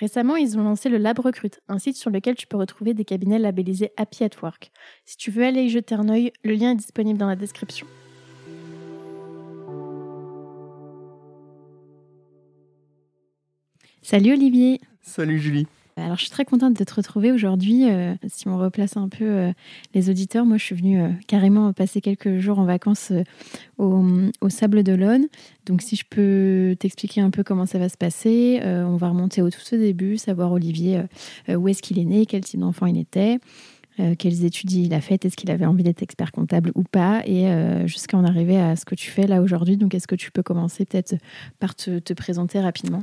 Récemment, ils ont lancé le Lab Recrute, un site sur lequel tu peux retrouver des cabinets labellisés Happy at Work. Si tu veux aller y jeter un œil, le lien est disponible dans la description. Salut Olivier Salut Julie alors, je suis très contente de te retrouver aujourd'hui. Euh, si on replace un peu euh, les auditeurs, moi, je suis venue euh, carrément passer quelques jours en vacances au, au, Sable d'Olonne. Donc, si je peux t'expliquer un peu comment ça va se passer, on va remonter au tout au début, savoir Olivier où est-ce qu'il est né, quel type d'enfant il était. quelles études il a faites, est-ce qu'il avait envie d'être expert comptable ou pas, et jusqu'à en arriver à ce que tu fais là aujourd'hui. Donc, est-ce que tu peux commencer peut-être par te présenter rapidement?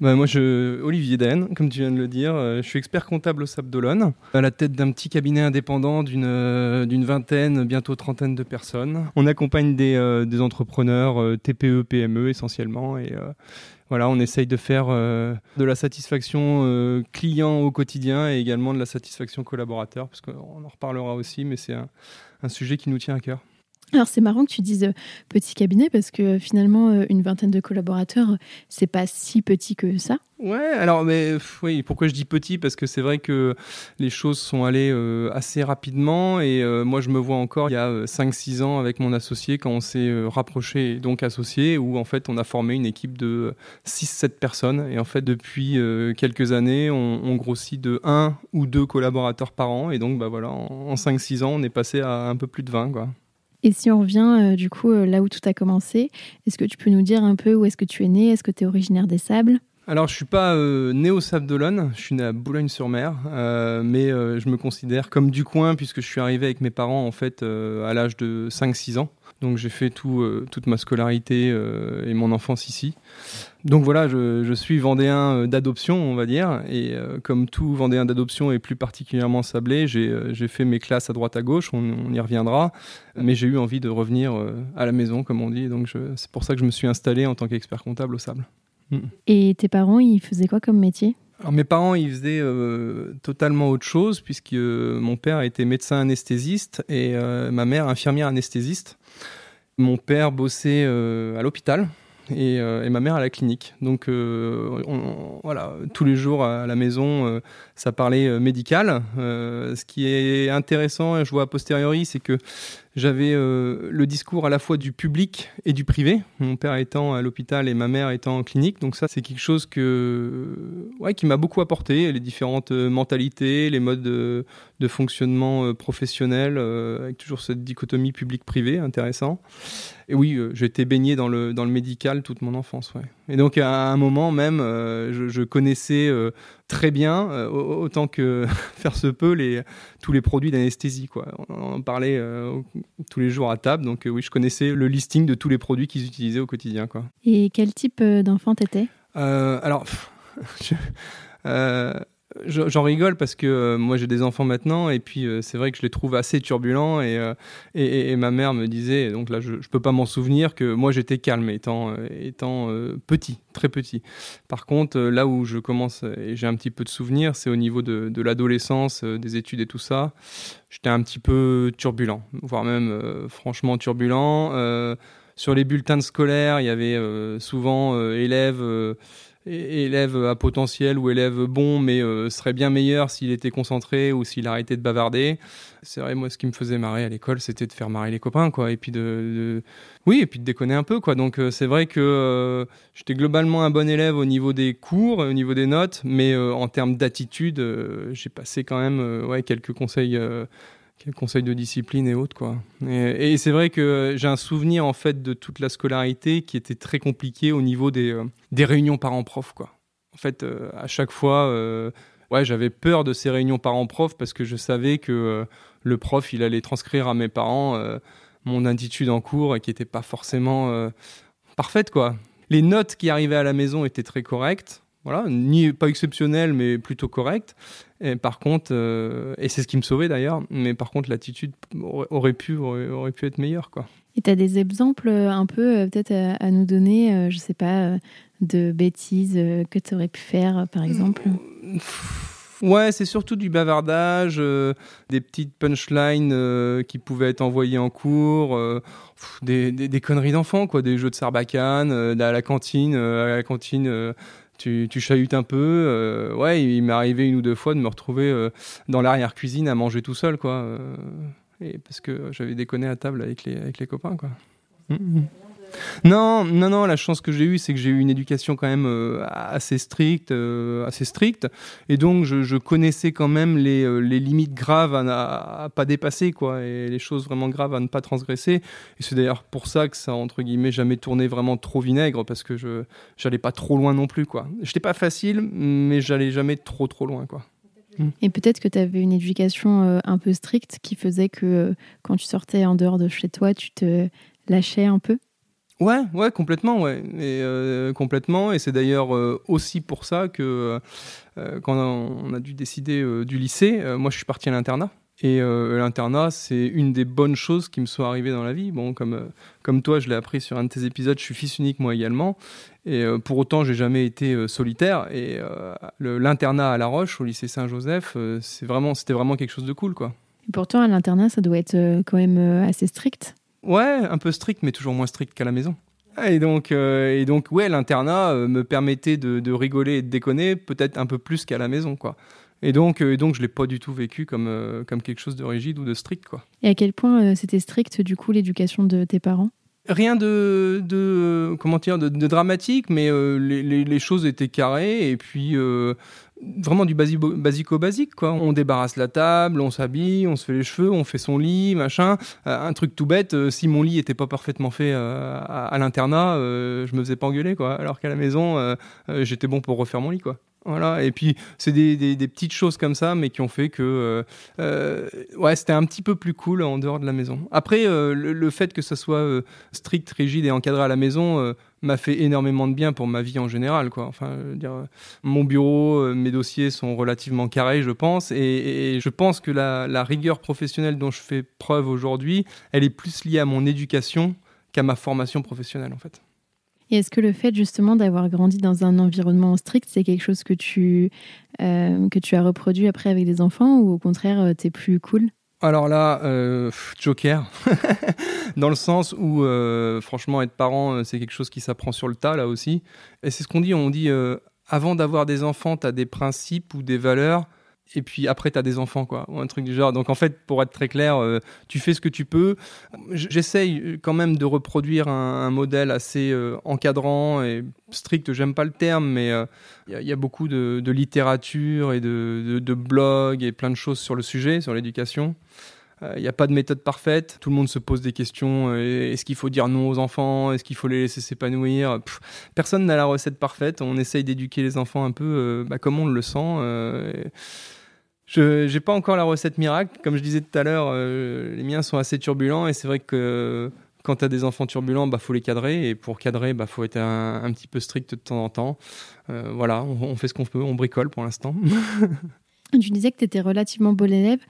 Bah, moi, je, Olivier Den, comme tu viens de le dire, euh, je suis expert comptable au SAP d'Olonne, à la tête d'un petit cabinet indépendant d'une euh, vingtaine, bientôt trentaine de personnes. On accompagne des, euh, des entrepreneurs TPE, PME essentiellement, et voilà, on essaye de faire de la satisfaction client au quotidien et également de la satisfaction collaborateur, parce qu'on en reparlera aussi, mais c'est un, un sujet qui nous tient à cœur. Alors c'est marrant que tu dises euh, petit cabinet parce que finalement euh, une vingtaine de collaborateurs c'est pas si petit que ça. Ouais, alors mais oui, pourquoi je dis petit? Parce que c'est vrai que les choses sont allées euh, assez rapidement et moi je me vois encore il y a 5 6 ans avec mon associé quand on s'est rapproché donc associé où en fait on a formé une équipe de 6 7 personnes et en fait depuis quelques années on, grossit de 1 ou 2 collaborateurs par an et donc bah voilà en, en 5 6 ans on est passé à un peu plus de 20 quoi. Et si on revient euh, du coup euh, là où tout a commencé, est-ce que tu peux nous dire un peu où est-ce que tu es né? Est-ce que tu es originaire des Sables? Alors, je suis pas euh, né au Sable d'Olonne, je suis né à Boulogne-sur-Mer, mais je me considère comme du coin puisque je suis arrivé avec mes parents en fait à l'âge de 5-6 ans. Donc j'ai fait tout, toute ma scolarité et mon enfance ici. Donc voilà, je, suis vendéen euh, d'adoption, on va dire, et euh, comme tout vendéen d'adoption et plus particulièrement sablé, euh, j'ai fait mes classes à droite à gauche, on, y reviendra, mais j'ai eu envie de revenir à la maison, comme on dit, donc c'est pour ça que je me suis installé en tant qu'expert comptable au sable. Mm. Et tes parents, ils faisaient quoi comme métier? Alors, mes parents, ils faisaient totalement autre chose, puisque mon père était médecin anesthésiste et ma mère infirmière anesthésiste. Mon père bossait à l'hôpital, euh, et, ma mère à la clinique. Donc euh, voilà, tous les jours à la maison, euh, ça parlait médical. ce qui est intéressant, je vois a posteriori, c'est que j'avais le discours à la fois du public et du privé, mon père étant à l'hôpital et ma mère étant en clinique. Donc ça, c'est quelque chose qui m'a beaucoup apporté, les différentes mentalités, les modes de, de fonctionnement professionnel, avec toujours cette dichotomie public-privé, intéressant. Et oui, euh, j'ai été baigné dans le, dans le médical toute mon enfance. Ouais. Et donc, à un moment même, euh, je, connaissais euh, très bien, autant que faire se peut, les, tous les produits d'anesthésie. Quoi. On en parlait tous les jours à table. Donc, oui, je connaissais le listing de tous les produits qu'ils utilisaient au quotidien. Quoi. Et quel type d'enfant t'étais? Alors, je, J'en rigole parce que euh, moi j'ai des enfants maintenant et puis euh, c'est vrai que je les trouve assez turbulents et, euh, et, ma mère me disait, donc là je, je peux pas m'en souvenir, que moi j'étais calme étant, étant petit, très petit. Par contre, là où je commence et j'ai un petit peu de souvenirs, c'est au niveau de, de l'adolescence, des études et tout ça. J'étais un petit peu turbulent, voire même franchement turbulent. sur les bulletins scolaires, il y avait souvent élèves élève à potentiel ou élève bon, mais euh, serait bien meilleur s'il était concentré ou s'il arrêtait de bavarder. C'est vrai, moi, ce qui me faisait marrer à l'école, c'était de faire marrer les copains, quoi, et puis de, oui, et puis de déconner un peu, quoi. Donc, euh, c'est vrai que euh, j'étais globalement un bon élève au niveau des cours, au niveau des notes, mais en termes d'attitude, j'ai passé quand même, ouais, quelques conseils quel conseil de discipline et autres quoi. Et, c'est vrai que j'ai un souvenir en fait de toute la scolarité qui était très compliqué au niveau des, euh, des réunions parents-prof quoi. En fait, euh, à chaque fois, euh, ouais, j'avais peur de ces réunions parents-prof parce que je savais que le prof il allait transcrire à mes parents mon attitude en cours et qui n'était pas forcément parfaite quoi. Les notes qui arrivaient à la maison étaient très correctes voilà, ni pas exceptionnel, mais plutôt correct. Et par contre, euh, et c'est ce qui me sauvait d'ailleurs, mais par contre, l'attitude aurait, pu, aurait, pu être meilleure. Quoi. Et tu as des exemples euh, un peu, euh, peut-être, à, nous donner, je sais pas, de bêtises que tu aurais pu faire, par exemple? Ouais, c'est surtout du bavardage, des petites punchlines qui pouvaient être envoyées en cours, des, des, des, conneries d'enfants, quoi, des jeux de sarbacane, à la cantine, à la cantine tu, tu chahutes un peu. Euh, ouais, il m'est arrivé une ou deux fois de me retrouver euh, dans l'arrière-cuisine à manger tout seul, quoi. Euh, parce que j'avais déconné à table avec les, avec les copains, quoi. Mmh, mmh. Non, non, non. La chance que j'ai eue, c'est que j'ai eu une éducation quand même euh, assez stricte, euh, assez stricte, et donc je, connaissais quand même les, euh, les limites graves à, ne pas dépasser, quoi, et les choses vraiment graves à ne pas transgresser. Et c'est d'ailleurs pour ça que ça entre guillemets jamais tourné vraiment trop vinaigre, parce que je j'allais pas trop loin non plus, quoi. J'étais pas facile, mais j'allais jamais trop trop loin, quoi. Et peut-être que tu avais une éducation un peu stricte qui faisait que quand tu sortais en dehors de chez toi, tu te lâchais un peu? Ouais, ouais, complètement, ouais, et euh, complètement. Et c'est d'ailleurs euh, aussi pour ça que euh, quand on a dû décider du lycée, moi je suis parti à l'internat. Et l'internat, c'est une des bonnes choses qui me sont arrivées dans la vie. Bon, comme comme toi, je l'ai appris sur un de tes épisodes. Je suis fils unique moi également. Et pour autant, j'ai jamais été solitaire. Et l'internat à La Roche, au lycée Saint-Joseph, c'est vraiment, c'était vraiment quelque chose de cool, quoi. Et pourtant, à l'internat, ça doit être quand même assez strict. Ouais, un peu strict, mais toujours moins strict qu'à la maison. Et donc, euh, et donc ouais, l'internat euh, me permettait de, rigoler et de déconner peut-être un peu plus qu'à la maison, quoi. Et donc, euh, et donc je l'ai pas du tout vécu comme, comme quelque chose de rigide ou de strict, quoi. Et à quel point c'était strict, du coup, l'éducation de tes parents? Rien de, de comment dire de, dramatique, mais les, les, choses étaient carrées et puis vraiment du basico-basique, quoi. On débarrasse la table, on s'habille, on se fait les cheveux, on fait son lit, machin. Euh, un truc tout bête, euh, si mon lit était pas parfaitement fait euh, à, l'internat, je me faisais pas engueuler, quoi. Alors qu'à la maison, j'étais bon pour refaire mon lit, quoi. Voilà, et puis c'est des, des, petites choses comme ça, mais qui ont fait que ouais, c'était un petit peu plus cool en dehors de la maison. Après, le, fait que ça soit strict, rigide et encadré à la maison, m'a fait énormément de bien pour ma vie en général. Quoi. Enfin, dire, mon bureau, euh, mes dossiers sont relativement carrés, je pense, et, je pense que la, rigueur professionnelle dont je fais preuve aujourd'hui, elle est plus liée à mon éducation qu'à ma formation professionnelle, en fait. Et est-ce que le fait justement d'avoir grandi dans un environnement strict, c'est quelque chose que tu, euh, que tu as reproduit après avec des enfants ou au contraire, euh, tu es plus cool? Alors là, euh, Joker, dans le sens où, euh, franchement, être parent, euh, c'est quelque chose qui s'apprend sur le tas, là aussi. Et c'est ce qu'on dit, on dit, avant d'avoir des enfants, tu as des principes ou des valeurs et puis après tu as des enfants quoi ou un truc du genre donc en fait pour être très clair euh, tu fais ce que tu peux j'essaye quand même de reproduire un, modèle assez euh, encadrant et strict j'aime pas le terme mais il euh, y, a beaucoup de, littérature et de, de, blogs et plein de choses sur le sujet sur l'éducation il n'y a pas de méthode parfaite. Tout le monde se pose des questions. Est-ce qu'il faut dire non aux enfants? Est-ce qu'il faut les laisser s'épanouir? Personne n'a la recette parfaite. On essaye d'éduquer les enfants un peu bah, comme on le sent. Je n'ai pas encore la recette miracle. Comme je disais tout à l'heure, euh, les miens sont assez turbulents et c'est vrai que quand tu as des enfants turbulents, bah faut les cadrer et pour cadrer, bah faut être un, petit peu strict de temps en temps. Euh, voilà, on, fait ce qu'on peut, on bricole pour l'instant. Tu disais que tu étais relativement bon élève.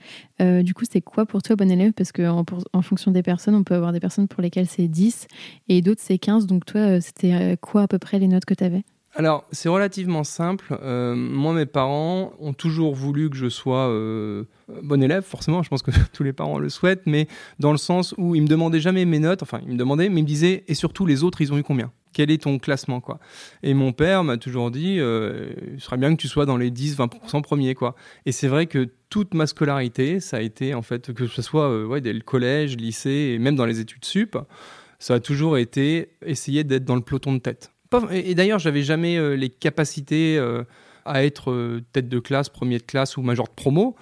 Euh, du coup, c'est quoi pour toi bon élève? Parce qu'en en fonction des personnes, on peut avoir des personnes pour lesquelles c'est 10 et d'autres c'est 15. Donc toi, c'était quoi à peu près les notes que tu avais alors, c'est relativement simple. Euh, moi, mes parents ont toujours voulu que je sois euh, bon élève, forcément, je pense que tous les parents le souhaitent, mais dans le sens où ils me demandaient jamais mes notes, enfin, ils me demandaient, mais ils me disaient, et surtout, les autres, ils ont eu combien? Quel est ton classement quoi? Et mon père m'a toujours dit, euh, il serait bien que tu sois dans les 10-20% premiers quoi. Et c'est vrai que toute ma scolarité, ça a été en fait que ce soit ouais, dès le collège, lycée et même dans les études sup, ça a toujours été essayer d'être dans le peloton de tête. Et, d'ailleurs, j'avais jamais euh, les capacités euh, à être tête de classe, premier de classe ou major de promo.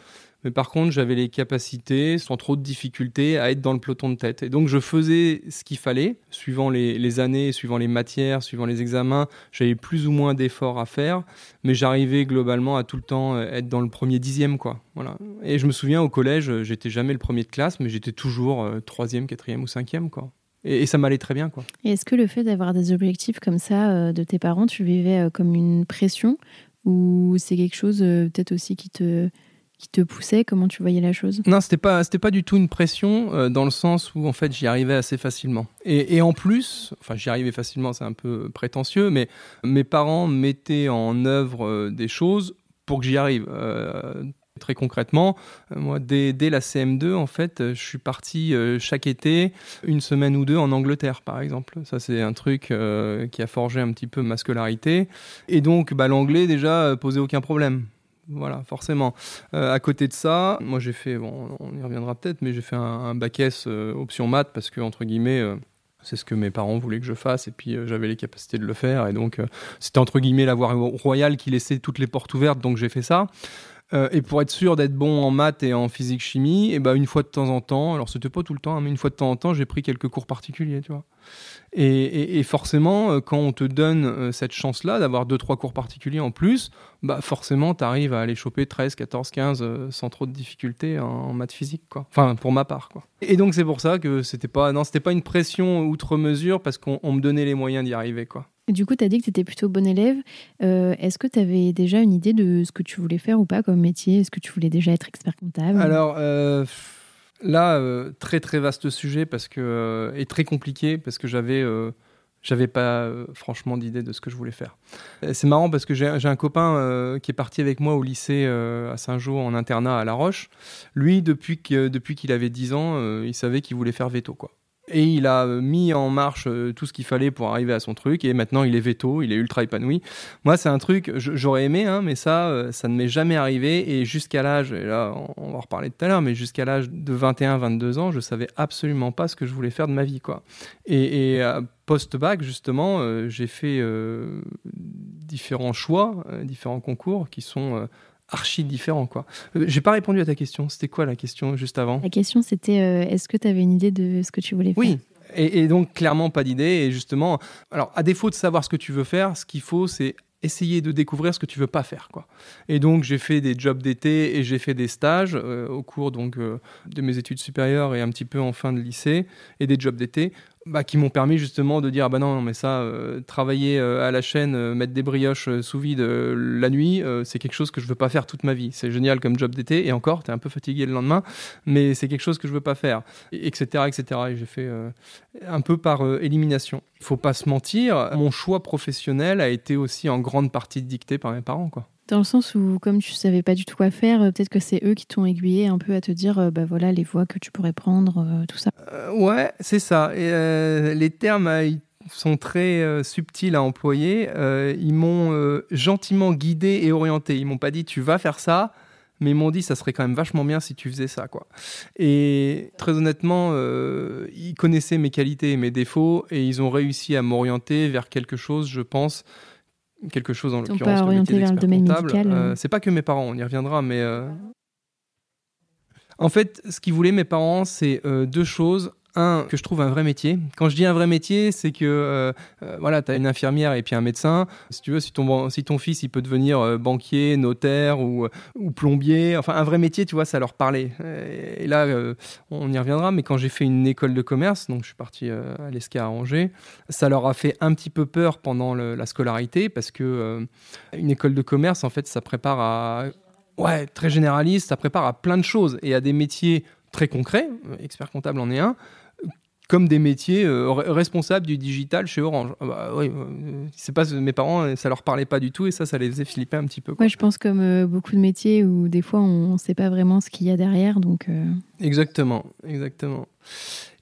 Mais par contre, j'avais les capacités, sans trop de difficultés, à être dans le peloton de tête. Et donc, je faisais ce qu'il fallait, suivant les, années, suivant les matières, suivant les examens. J'avais plus ou moins d'efforts à faire, mais j'arrivais globalement à tout le temps euh, être dans le premier dixième, quoi. Voilà. Et je me souviens, au collège, j'étais jamais le premier de classe, mais j'étais toujours euh, troisième, quatrième ou cinquième, quoi. Et, ça m'allait très bien, quoi. Et est-ce que le fait d'avoir des objectifs comme ça euh, de tes parents, tu vivais comme une pression ou c'est quelque chose peut-être aussi qui te qui te poussait? Comment tu voyais la chose? Non, c'était pas c'était pas du tout une pression euh, dans le sens où en fait j'y arrivais assez facilement. Et, et en plus, enfin j'y arrivais facilement, c'est un peu prétentieux, mais mes parents mettaient en œuvre euh, des choses pour que j'y arrive. Euh, très concrètement, moi dès, dès, la CM2 en fait, je suis parti chaque été une semaine ou deux en Angleterre par exemple. Ça c'est un truc qui a forgé un petit peu ma scolarité. Et donc bah, l'anglais déjà posait aucun problème. Voilà, forcément. Euh, à côté de ça, moi j'ai fait, bon, on y reviendra peut-être, mais j'ai fait un, bac S euh, option maths parce que, entre guillemets, euh, c'est ce que mes parents voulaient que je fasse et puis j'avais les capacités de le faire. Et donc, c'était entre guillemets la voie royale qui laissait toutes les portes ouvertes, donc j'ai fait ça. Et pour être sûr d'être bon en maths et en physique chimie, et ben une fois de temps en temps, alors c'était pas tout le temps, hein, mais une fois de temps en temps, j'ai pris quelques cours particuliers, tu vois. Et, forcément, euh, quand on te donne euh, cette chance-là d'avoir deux, trois cours particuliers en plus, bah forcément, tu arrives à aller choper 13, 14, 15 sans trop de difficultés en, maths physique, quoi. Enfin, pour ma part, quoi. Et donc, c'est pour ça que c'était pas, non, c'était pas une pression outre mesure parce qu'on me donnait les moyens d'y arriver, quoi. Du coup, tu as dit que tu étais plutôt bon élève. Euh, est-ce que tu avais déjà une idée de ce que tu voulais faire ou pas comme métier? Est-ce que tu voulais déjà être expert comptable? Alors, Là, euh, très très vaste sujet parce que euh, et très compliqué parce que j'avais euh, j'avais pas franchement d'idée de ce que je voulais faire. C'est marrant parce que j'ai un copain qui est parti avec moi au lycée à Saint-Jean en internat à La Roche. Lui, depuis qu'il depuis qu'il avait 10 ans, il savait qu'il voulait faire veto quoi. Et il a euh, mis en marche euh, tout ce qu'il fallait pour arriver à son truc. Et maintenant, il est veto, il est ultra épanoui. Moi, c'est un truc, j'aurais aimé, hein, mais ça, euh, ça ne m'est jamais arrivé. Et jusqu'à l'âge, et là, on va en reparler tout à l'heure, mais jusqu'à l'âge de 21, 22 ans, je savais absolument pas ce que je voulais faire de ma vie. Et, post-bac, justement, j'ai fait différents choix, différents concours qui sont archi différent quoi. Euh, j'ai pas répondu à ta question. C'était quoi la question juste avant? La question c'était euh, est-ce que tu avais une idée de ce que tu voulais faire? Oui. Et, donc clairement pas d'idée et justement alors à défaut de savoir ce que tu veux faire, ce qu'il faut c'est essayer de découvrir ce que tu veux pas faire quoi. Et donc j'ai fait des jobs d'été et j'ai fait des stages euh, au cours donc de mes études supérieures et un petit peu en fin de lycée et des jobs d'été bah, qui m'ont permis justement de dire ah bah non, mais ça euh, travailler euh, à la chaîne euh, mettre des brioches sous vide la nuit c'est quelque chose que je veux pas faire toute ma vie. C'est génial comme job d'été et encore tu es un peu fatigué le lendemain mais c'est quelque chose que je veux pas faire etc etc et j'ai fait un peu par élimination. Il faut pas se mentir mon choix professionnel a été aussi en grande partie dicté par mes parents quoi dans le sens où, comme tu savais pas du tout quoi faire, euh, peut-être que c'est eux qui t'ont aiguillé un peu à te dire, euh, bah voilà, les voies que tu pourrais prendre, euh, tout ça. ouais, c'est ça. Les termes sont très subtils à employer. ils m'ont gentiment guidé et orienté. Ils m'ont pas dit, tu vas faire ça, mais ils m'ont dit, ça serait quand même vachement bien si tu faisais ça, quoi. Et très honnêtement, ils connaissaient mes qualités et mes défauts, et ils ont réussi à m'orienter vers quelque chose, je pense quelque chose en l'occurrence le métier vers le domaine médical. Euh, c'est pas que mes parents, on y reviendra, mais euh, en fait, ce qu'ils voulaient mes parents, c'est euh, deux choses un, que je trouve un vrai métier. Quand je dis un vrai métier, c'est que euh, euh, voilà, tu as une infirmière et puis un médecin. Si tu veux, si ton, fils il peut devenir euh, banquier, notaire ou, ou, plombier, enfin un vrai métier, tu vois, ça leur parlait. Et, là, on y reviendra, mais quand j'ai fait une école de commerce, donc je suis parti à l'ESCA à Angers, ça leur a fait un petit peu peur pendant la scolarité parce que une école de commerce, en fait, ça prépare à ouais, très généraliste, ça prépare à plein de choses et à des métiers très concrets, expert comptable en est un, comme des métiers euh, responsables du digital chez Orange. Ah bah, oui, euh, c'est pas mes parents, ça leur parlait pas du tout et ça, ça les faisait flipper un petit peu. Quoi. je pense comme euh, beaucoup de métiers où des fois on ne sait pas vraiment ce qu'il y a derrière, donc. Exactement, exactement.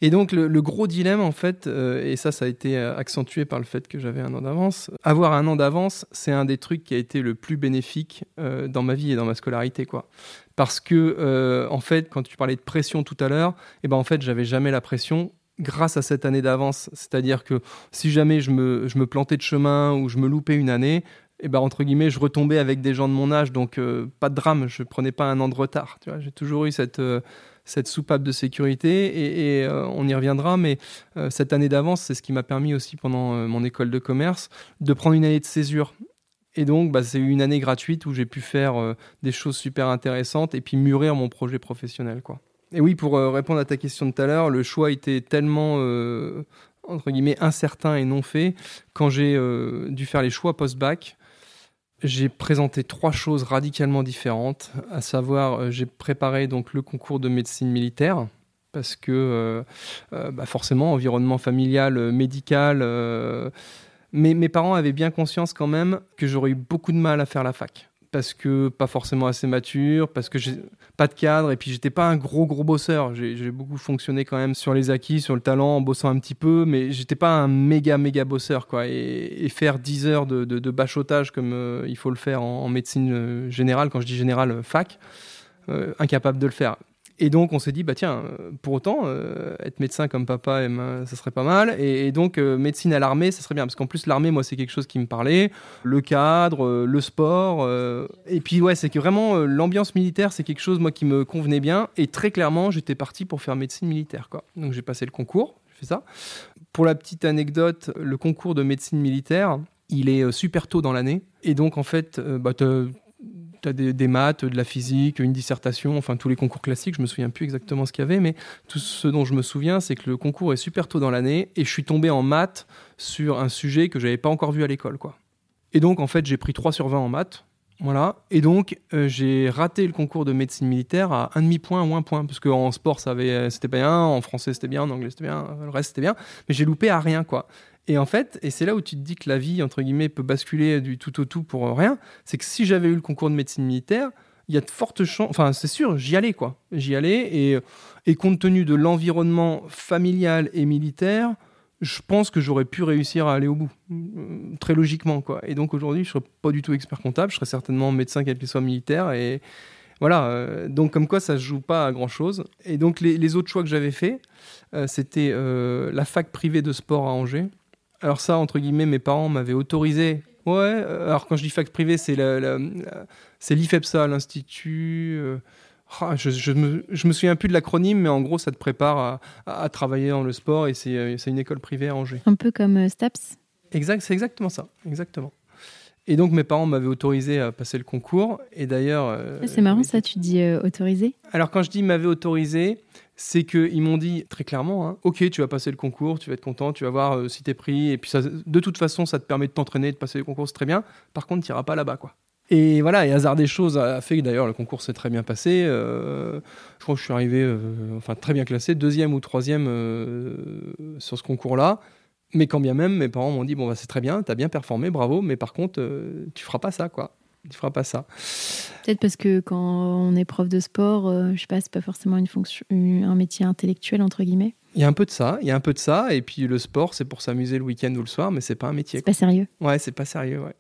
Et donc le, gros dilemme en fait, et ça, ça a été accentué par le fait que j'avais un an d'avance. Avoir un an d'avance, c'est un des trucs qui a été le plus bénéfique dans ma vie et dans ma scolarité, quoi parce que en fait quand tu parlais de pression tout à l'heure et eh ben en fait j'avais jamais la pression grâce à cette année d'avance. C'est-à-dire que si jamais je me, je me, plantais de chemin ou je me loupais une année, et eh ben, entre guillemets, je retombais avec des gens de mon âge, donc euh, pas de drame, je prenais pas un an de retard. J'ai toujours eu cette, euh, cette soupape de sécurité et, euh, on y reviendra, mais cette année d'avance, c'est ce qui m'a permis aussi pendant mon école de commerce de prendre une année de césure. Et donc, bah, c'est une année gratuite où j'ai pu faire des choses super intéressantes et puis mûrir mon projet professionnel, quoi. Et oui, pour euh, répondre à ta question de tout à l'heure, le choix était tellement euh, entre guillemets incertain et non fait quand j'ai euh, dû faire les choix post-bac. J'ai présenté trois choses radicalement différentes, à savoir j'ai préparé donc le concours de médecine militaire parce que bah, forcément environnement familial, médical. mais mes parents avaient bien conscience quand même que j'aurais eu beaucoup de mal à faire la fac parce que pas forcément assez mature, parce que j'ai pas de cadre, et puis j'étais pas un gros gros bosseur. J'ai beaucoup fonctionné quand même sur les acquis, sur le talent, en bossant un petit peu, mais j'étais pas un méga méga bosseur quoi. Et, faire 10 heures de, bachotage comme euh, il faut le faire en, médecine euh, générale, quand je dis générale, euh, fac, incapable de le faire. Et donc on s'est dit, bah tiens, euh, pour autant, euh, être médecin comme papa, et ça serait pas mal. Et, donc euh, médecine à l'armée, ça serait bien. Parce qu'en plus, l'armée, moi, c'est quelque chose qui me parlait. Le cadre, le sport. et puis ouais, c'est que vraiment, l'ambiance militaire, c'est quelque chose, moi, qui me convenait bien. Et très clairement, j'étais parti pour faire médecine militaire. Quoi. Donc j'ai passé le concours, j'ai fait ça. Pour la petite anecdote, le concours de médecine militaire, il est super tôt dans l'année. Et donc, en fait, bah, des, maths, de la physique, une dissertation, enfin tous les concours classiques, je me souviens plus exactement ce qu'il y avait, mais tout ce dont je me souviens, c'est que le concours est super tôt dans l'année et je suis tombé en maths sur un sujet que j'avais pas encore vu à l'école, quoi. Et donc en fait, j'ai pris 3 sur 20 en maths. Voilà. Et donc, euh, j'ai raté le concours de médecine militaire à un demi-point ou un point. Parce qu'en sport, avait, c'était bien, en français, c'était bien, en anglais, c'était bien, le reste, c'était bien. Mais j'ai loupé à rien, quoi. Et en fait, et c'est là où tu te dis que la vie, entre guillemets, peut basculer du tout au tout pour rien, c'est que si j'avais eu le concours de médecine militaire, il y a de fortes chances, enfin c'est sûr, j'y allais quoi. J'y allais et, et compte tenu de l'environnement familial et militaire, je pense que j'aurais pu réussir à aller au bout, euh, très logiquement quoi. Et donc aujourd'hui, je serais pas du tout expert comptable, je serais certainement médecin quel qu'il soit militaire et voilà. Euh, donc comme quoi ça se joue pas à grand chose. Et donc les, autres choix que j'avais fait, euh, c'était la fac privée de sport à Angers alors ça, entre guillemets, mes parents m'avaient autorisé. Ouais, euh, alors quand je dis fac privée, c'est l'IFEPSA, l'Institut... Euh, ah, je, je, me, me souviens plus de l'acronyme, mais en gros, ça te prépare à, travailler dans le sport et euh, c'est une école privée à Angers. Un peu comme STAPS Exact, c'est exactement ça, exactement. Et donc mes parents m'avaient autorisé à passer le concours. Et d'ailleurs. c'est marrant ça, tu dis autorisé Alors quand je dis m'avaient autorisé, c'est qu'ils m'ont dit très clairement, hein, ok, tu vas passer le concours, tu vas être content, tu vas voir euh, si t'es pris, et puis ça, de toute façon, ça te permet de t'entraîner, de passer le concours, c'est très bien. Par contre, tu n'iras pas là-bas, quoi. Et voilà, et hasard des choses a fait que d'ailleurs le concours s'est très bien passé. Euh, je crois que je suis arrivé, euh, enfin très bien classé, deuxième ou troisième sur ce concours-là. Mais quand bien même, mes parents m'ont dit bon bah c'est très bien, t'as bien performé, bravo, mais par contre tu feras pas ça, quoi tu feras pas ça. Peut-être parce que quand on est prof de sport, euh, je sais pas, c'est pas forcément une fonction, un métier intellectuel entre guillemets. Il y a un peu de ça, il y a un peu de ça, et puis le sport, c'est pour s'amuser le week-end ou le soir, mais c'est pas un métier. C'est pas sérieux. Ouais, c'est pas sérieux, ouais.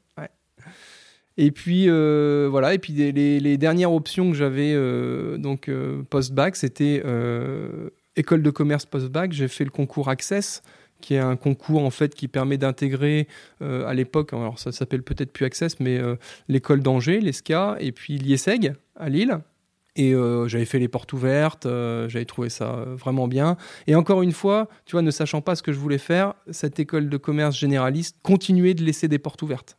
Et puis euh, voilà, et puis les, dernières options que j'avais euh, donc post-bac, c'était école de commerce post-bac. J'ai fait le concours Access qui est un concours en fait qui permet d'intégrer euh, à l'époque, alors ça s'appelle peut-être plus Access, mais euh, l'école d'Angers, l'ESCA, et puis l'IESEG à Lille. Et euh, j'avais fait les portes ouvertes, j'avais trouvé ça vraiment bien. Et encore une fois, tu vois, ne sachant pas ce que je voulais faire, cette école de commerce généraliste continuait de laisser des portes ouvertes.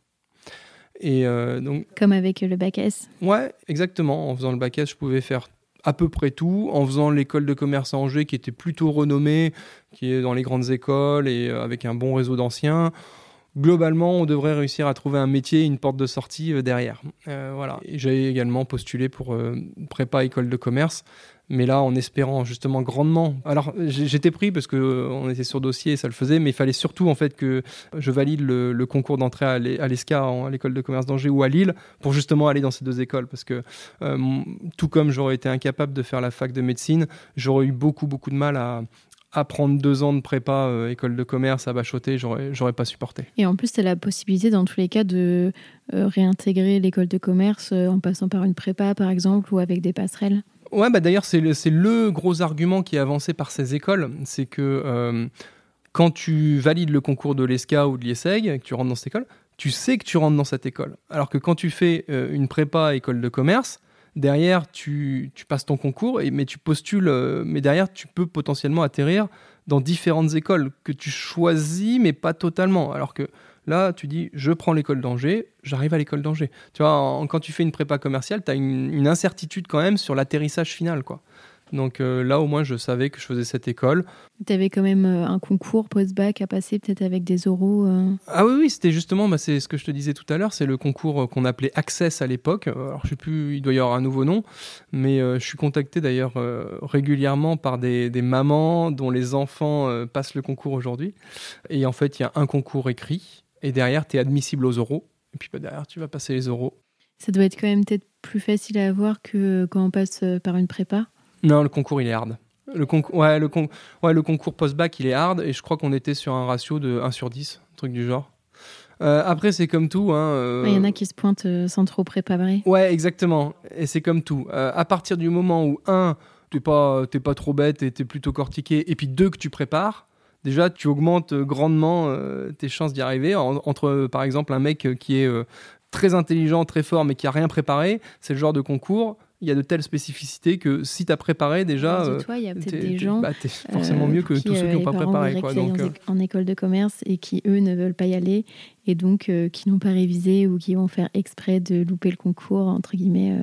Et donc, Comme avec le bac S Ouais, exactement. En faisant le bac S, je pouvais faire à peu près tout, en faisant l'école de commerce à Angers, qui était plutôt renommée, qui est dans les grandes écoles et euh, avec un bon réseau d'anciens. globalement, on devrait réussir à trouver un métier, une porte de sortie euh, derrière. Euh, voilà. J'ai également postulé pour prépa école de commerce, mais là, en espérant justement grandement. Alors, j'étais pris parce que on était sur dossier, ça le faisait, mais il fallait surtout en fait que je valide le, concours d'entrée à l'ESCA, à l'école de commerce d'Angers ou à Lille, pour justement aller dans ces deux écoles, parce que tout comme j'aurais été incapable de faire la fac de médecine, j'aurais eu beaucoup beaucoup de mal à, à prendre deux ans de prépa euh, école de commerce à bachoter, j'aurais, pas supporté. Et en plus, tu as la possibilité dans tous les cas de euh, réintégrer l'école de commerce euh, en passant par une prépa, par exemple, ou avec des passerelles. Ouais, bah d'ailleurs, c'est le, le gros argument qui est avancé par ces écoles, c'est que quand tu valides le concours de l'ESCA ou de l'IESEG, que tu rentres dans cette école, tu sais que tu rentres dans cette école. Alors que quand tu fais une prépa école de commerce, Derrière, tu, passes ton concours, mais tu postules, euh, mais derrière, tu peux potentiellement atterrir dans différentes écoles que tu choisis, mais pas totalement. Alors que là, tu dis, je prends l'école d'Angers, j'arrive à l'école d'Angers. Tu vois, quand tu fais une prépa commerciale, tu as une, une, incertitude quand même sur l'atterrissage final, quoi. Donc euh, là, au moins, je savais que je faisais cette école. Tu avais quand même euh, un concours post-bac à passer, peut-être avec des oraux euh Ah oui, oui, c'était justement, bah, c'est ce que je te disais tout à l'heure, c'est le concours qu'on appelait Access à l'époque. Alors, je sais plus, il doit y avoir un nouveau nom, mais je suis contacté d'ailleurs régulièrement par des, mamans dont les enfants passent le concours aujourd'hui. Et en fait, il y a un concours écrit, et derrière, tu es admissible aux oraux. Et puis bah, derrière, tu vas passer les oraux. Ça doit être quand même peut-être plus facile à avoir que quand on passe par une prépa non, le concours, il est hard. Le, concours, ouais, le, ouais, le concours post-bac, il est hard et je crois qu'on était sur un ratio de 1 sur 10, un truc du genre. Euh, après, c'est comme tout. Hein, euh, il y en a qui se pointent euh, sans trop préparer. Ouais, exactement. Et c'est comme tout. à partir du moment où, un, t'es pas, pas trop bête et t'es plutôt cortiqué, et puis deux, que tu prépares, déjà, tu augmentes grandement tes chances d'y arriver. entre, par exemple, un mec qui est très intelligent, très fort, mais qui a rien préparé, c'est le genre de concours il y a de telles spécificités que si tu as préparé déjà. Euh, toi, il y a peut-être des gens. Bah, es forcément euh, mieux que tous ceux qui n'ont pas préparé. Quoi, donc, euh. en, école de commerce et qui, eux, ne veulent pas y aller et donc qui n'ont pas révisé ou qui vont faire exprès de louper le concours, entre guillemets,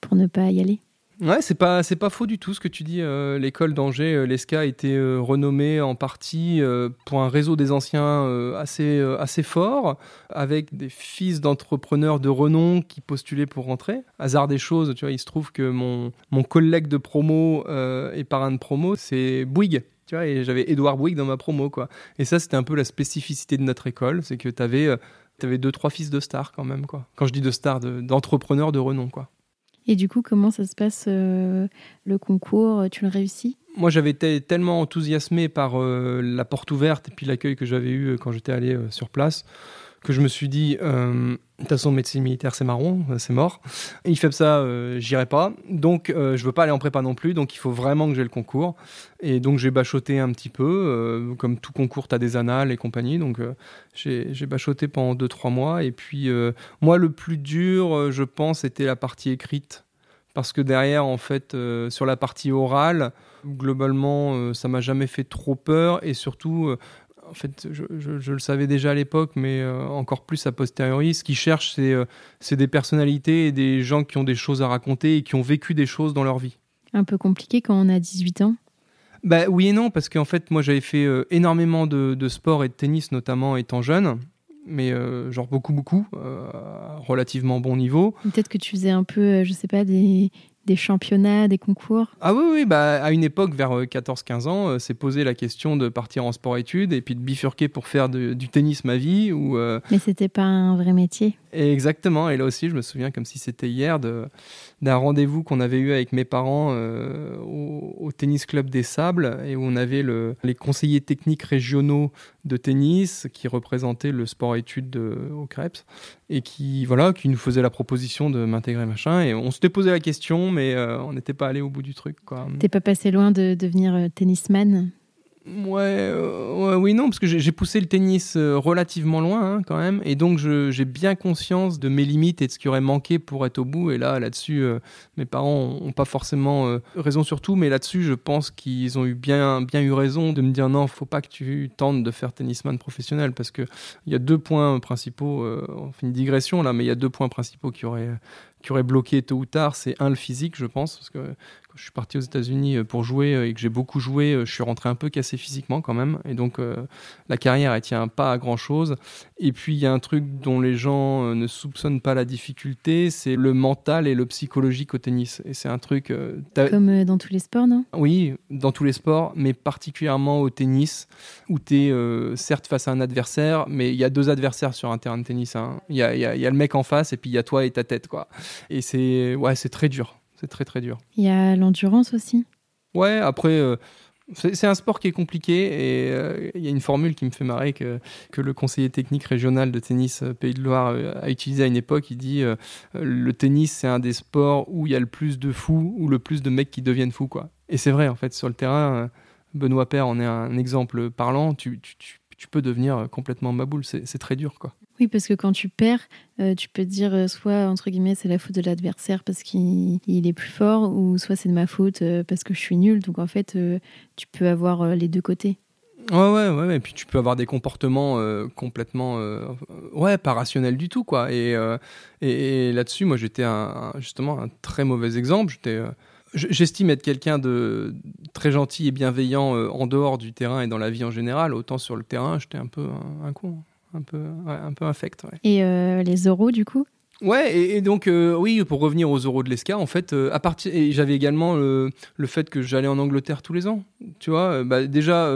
pour ne pas y aller. Ouais, c'est pas c'est pas faux du tout ce que tu dis. Euh, l'école d'Angers, euh, l'ESCA a été euh, renommée en partie pour un réseau des anciens assez assez fort, avec des fils d'entrepreneurs de renom qui postulaient pour rentrer. Hasard des choses, tu vois, il se trouve que mon mon collègue de promo et parrain de promo, c'est Bouygues. Tu vois, et j'avais Édouard Bouygues dans ma promo, quoi. Et ça, c'était un peu la spécificité de notre école, c'est que tu avais, avais deux, trois fils de stars quand même, quoi. Quand je dis de stars, d'entrepreneurs de renom, quoi. Et du coup, comment ça se passe euh, le concours? Tu le réussis? Moi, j'avais été tellement enthousiasmé par euh, la porte ouverte et puis l'accueil que j'avais eu euh, quand j'étais allé sur place que je me suis dit, euh, de toute façon, médecine militaire, c'est marron, euh, c'est mort. Il fait ça, euh, j'irai pas. Donc, euh, je veux pas aller en prépa non plus. Donc, il faut vraiment que j'ai le concours. Et donc, j'ai bachoté un petit peu. comme tout concours, tu as des annales et compagnie. Donc, j'ai bachoté pendant 2-3 mois. Et puis, moi, le plus dur, je pense, était la partie écrite. Parce que derrière, en fait, sur la partie orale, globalement, ça m'a jamais fait trop peur. Et surtout, en fait, je, le savais déjà à l'époque, mais euh, encore plus a posteriori. Ce qu'ils cherchent, euh, c'est des personnalités et des gens qui ont des choses à raconter et qui ont vécu des choses dans leur vie. Un peu compliqué quand on a 18 ans bah, Oui et non, parce qu'en fait, moi, j'avais fait euh, énormément de, de, sport et de tennis, notamment étant jeune. Mais genre beaucoup, beaucoup, relativement bon niveau. Peut-être que tu faisais un peu, je sais pas, des, des championnats, des concours? Ah oui, oui bah, à une époque, vers 14-15 euh, ans, euh, c'est posé la question de partir en sport-études et puis de bifurquer pour faire du tennis ma vie. Ou, euh, Mais c'était pas un vrai métier? Exactement, et là aussi, je me souviens comme si c'était hier d'un rendez-vous qu'on avait eu avec mes parents au, tennis club des Sables et où on avait le, les conseillers techniques régionaux de tennis qui représentaient le sport-études au Krebs et qui, voilà, qui nous faisaient la proposition de m'intégrer, machin. Et on s'était posé la question, mais euh, on n'était pas allé au bout du truc. T'es pas passé loin de devenir euh, tennisman? Euh, ouais, oui, non, parce que j'ai poussé le tennis euh, relativement loin hein, quand même, et donc j'ai bien conscience de mes limites et de ce qui aurait manqué pour être au bout. Et là, là-dessus, euh, mes parents n'ont pas forcément raison sur tout, mais là-dessus, je pense qu'ils ont eu bien, bien eu raison de me dire non, faut pas que tu tentes de faire tennisman professionnel, parce que il y a deux points principaux. on fait une digression là, mais il y a deux points principaux qui auraient qui aurait bloqué tôt ou tard, c'est un le physique, je pense, parce que quand je suis parti aux États-Unis euh, pour jouer euh, et que j'ai beaucoup joué, euh, je suis rentré un peu cassé physiquement quand même, et donc la carrière elle tient pas à grand chose. Et puis il y a un truc dont les gens ne soupçonnent pas la difficulté, c'est le mental et le psychologique au tennis. Et c'est un truc comme dans tous les sports, non? Oui, dans tous les sports, mais particulièrement au tennis, où tu es certes face à un adversaire, mais il y a deux adversaires sur un terrain de tennis. Hein. Il y, a, y, a, y a le mec en face et puis il y a toi et ta tête, quoi. Et c'est ouais, c'est très dur. C'est très très dur. Il y a l'endurance aussi. Ouais, après, euh, c'est un sport qui est compliqué et euh, il y a une formule qui me fait marrer que, que le conseiller technique régional de tennis euh, Pays de Loire a utilisé à une époque. Il dit le tennis, c'est un des sports où il y a le plus de fous ou le plus de mecs qui deviennent fous. Quoi. Et c'est vrai, en fait, sur le terrain, Benoît Père en est un exemple parlant. Tu, tu, tu peux devenir complètement maboule. C'est très dur. quoi. Oui, parce que quand tu perds, euh, tu peux dire euh, soit, entre guillemets, c'est la faute de l'adversaire parce qu'il est plus fort, ou soit c'est de ma faute euh, parce que je suis nul. Donc en fait, tu peux avoir les deux côtés. Ouais, ouais, ouais, et puis tu peux avoir des comportements complètement, ouais, pas rationnels du tout, quoi. Et, et, là-dessus, moi, j'étais un, justement un très mauvais exemple. J'étais, j'estime être quelqu'un de très gentil et bienveillant en dehors du terrain et dans la vie en général. Autant sur le terrain, j'étais un peu un, un con un peu, un peu infect. Et euh, les euros, du coup? Ouais, et, donc euh, oui, pour revenir aux euros de l'ESCA, en fait, euh, à partir, et j'avais également le, le, fait que j'allais en Angleterre tous les ans, tu vois. Bah, déjà,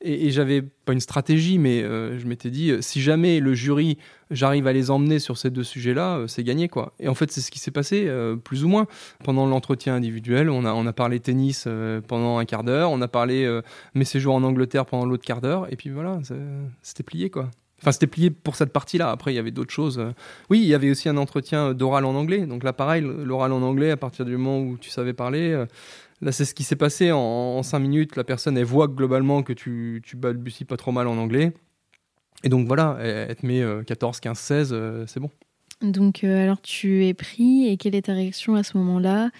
et, j'avais pas une stratégie, mais je m'étais dit, si jamais le jury, j'arrive à les emmener sur ces deux sujets-là, c'est gagné, quoi. Et en fait, c'est ce qui s'est passé, plus ou moins. Pendant l'entretien individuel, on a, on a parlé tennis pendant un quart d'heure, on a parlé mes séjours en Angleterre pendant l'autre quart d'heure, et puis voilà, c'était plié, quoi. Enfin, c'était plié pour cette partie-là. Après, il y avait d'autres choses. Oui, il y avait aussi un entretien d'oral en anglais. Donc là, pareil, l'oral en anglais, à partir du moment où tu savais parler, euh, là, c'est ce qui s'est passé en, cinq minutes. La personne, elle voit globalement que tu, tu balbuties pas trop mal en anglais. Et donc voilà, elle, te met 14, 15, 16, c'est bon. Donc, euh, alors, tu es pris et quelle est ta réaction à ce moment-là?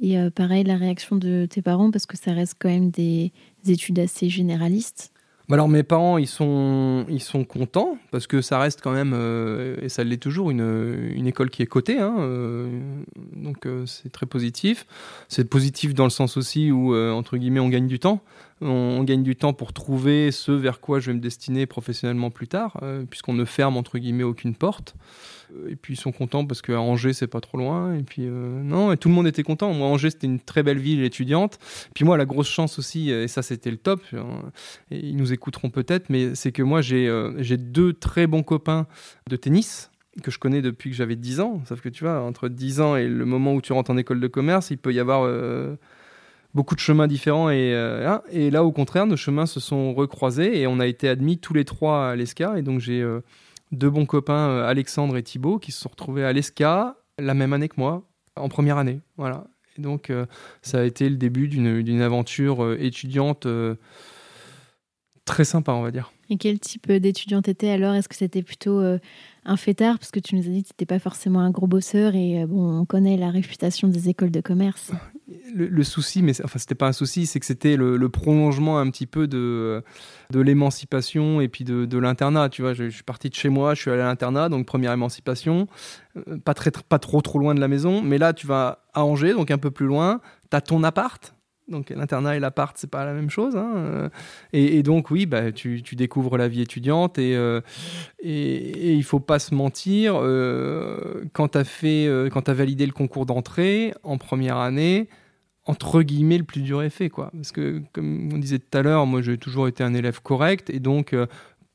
Et euh, pareil, la réaction de tes parents, parce que ça reste quand même des études assez généralistes. Bah alors mes parents ils sont ils sont contents parce que ça reste quand même euh, et ça l'est toujours une, école qui est cotée hein, euh, donc euh, c'est très positif. C'est positif dans le sens aussi où entre guillemets on gagne du temps on, gagne du temps pour trouver ce vers quoi je vais me destiner professionnellement plus tard puisqu'on ne ferme entre guillemets aucune porte. Euh, et puis ils sont contents parce qu'à Angers c'est pas trop loin. Et puis euh, non et tout le monde était content. Moi Angers c'était une très belle ville étudiante. Puis moi la grosse chance aussi et ça c'était le top et ils nous écouteront peut-être mais c'est que moi j'ai euh, j'ai deux très bons copains de tennis que je connais depuis que j'avais 10 ans. Sauf que tu vois entre 10 ans et le moment où tu rentres en école de commerce il peut y avoir beaucoup de chemins différents et, hein, et là au contraire nos chemins se sont recroisés et on a été admis tous les trois à l'ESCA et donc j'ai deux bons copains, euh, Alexandre et Thibaut, qui se sont retrouvés à l'ESCA la même année que moi, en première année. Voilà. Et donc, euh, ça a été le début d'une aventure euh, étudiante très sympa, on va dire. Et quel type d'étudiante était alors? Est-ce que c'était plutôt un fêtard Parce que tu nous as dit que tu n'étais pas forcément un gros bosseur et bon, on connaît la réputation des écoles de commerce. Le, souci, mais enfin, c'était pas un souci, c'est que c'était le, prolongement un petit peu de, de l'émancipation et puis de, de l'internat. Tu vois, je, suis parti de chez moi, je suis allé à l'internat, donc première émancipation, pas, très, pas trop trop loin de la maison, mais là, tu vas à Angers, donc un peu plus loin, tu as ton appart, donc l'internat et l'appart, c'est pas la même chose. Hein. Et, donc oui, bah, tu, découvres la vie étudiante et, euh, et, il faut pas se mentir. Euh, quand tu as fait, euh, as validé le concours d'entrée en première année, entre guillemets, le plus dur est fait, quoi. Parce que comme on disait tout à l'heure, moi j'ai toujours été un élève correct et donc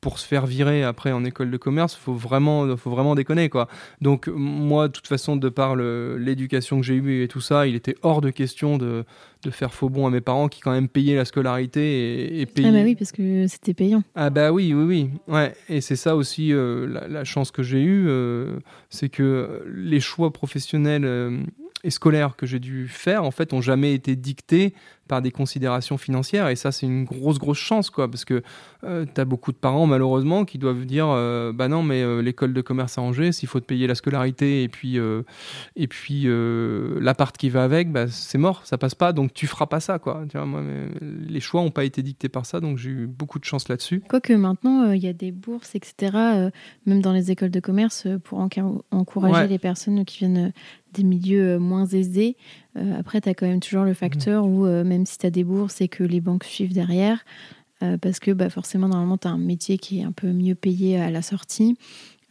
pour se faire virer après en école de commerce, faut vraiment, faut vraiment déconner quoi. Donc moi, de toute façon, de par l'éducation que j'ai eue et tout ça, il était hors de question de, de, faire faux bon à mes parents qui quand même payaient la scolarité et, payaient... Ah bah oui, parce que c'était payant. Ah bah oui, oui, oui, ouais. Et c'est ça aussi euh, la, chance que j'ai eue, euh, c'est que les choix professionnels euh, et scolaires que j'ai dû faire, en fait, ont jamais été dictés par des considérations financières. Et ça, c'est une grosse, grosse chance, quoi, parce que euh, tu as beaucoup de parents, malheureusement, qui doivent dire euh, Bah non, mais euh, l'école de commerce à Angers, s'il faut te payer la scolarité et puis, et puis l'appart qui va avec, bah, c'est mort, ça passe pas, donc tu feras pas ça, quoi. Tu vois, moi, les choix n'ont pas été dictés par ça, donc j'ai eu beaucoup de chance là-dessus. Quoique maintenant, il y a des bourses, etc., même dans les écoles de commerce, pour encourager les personnes qui viennent des milieux moins aisés. Après, tu as quand même toujours le facteur où, même si tu as des bourses et que les banques suivent derrière, euh, parce que bah, forcément, normalement, tu as un métier qui est un peu mieux payé à la sortie.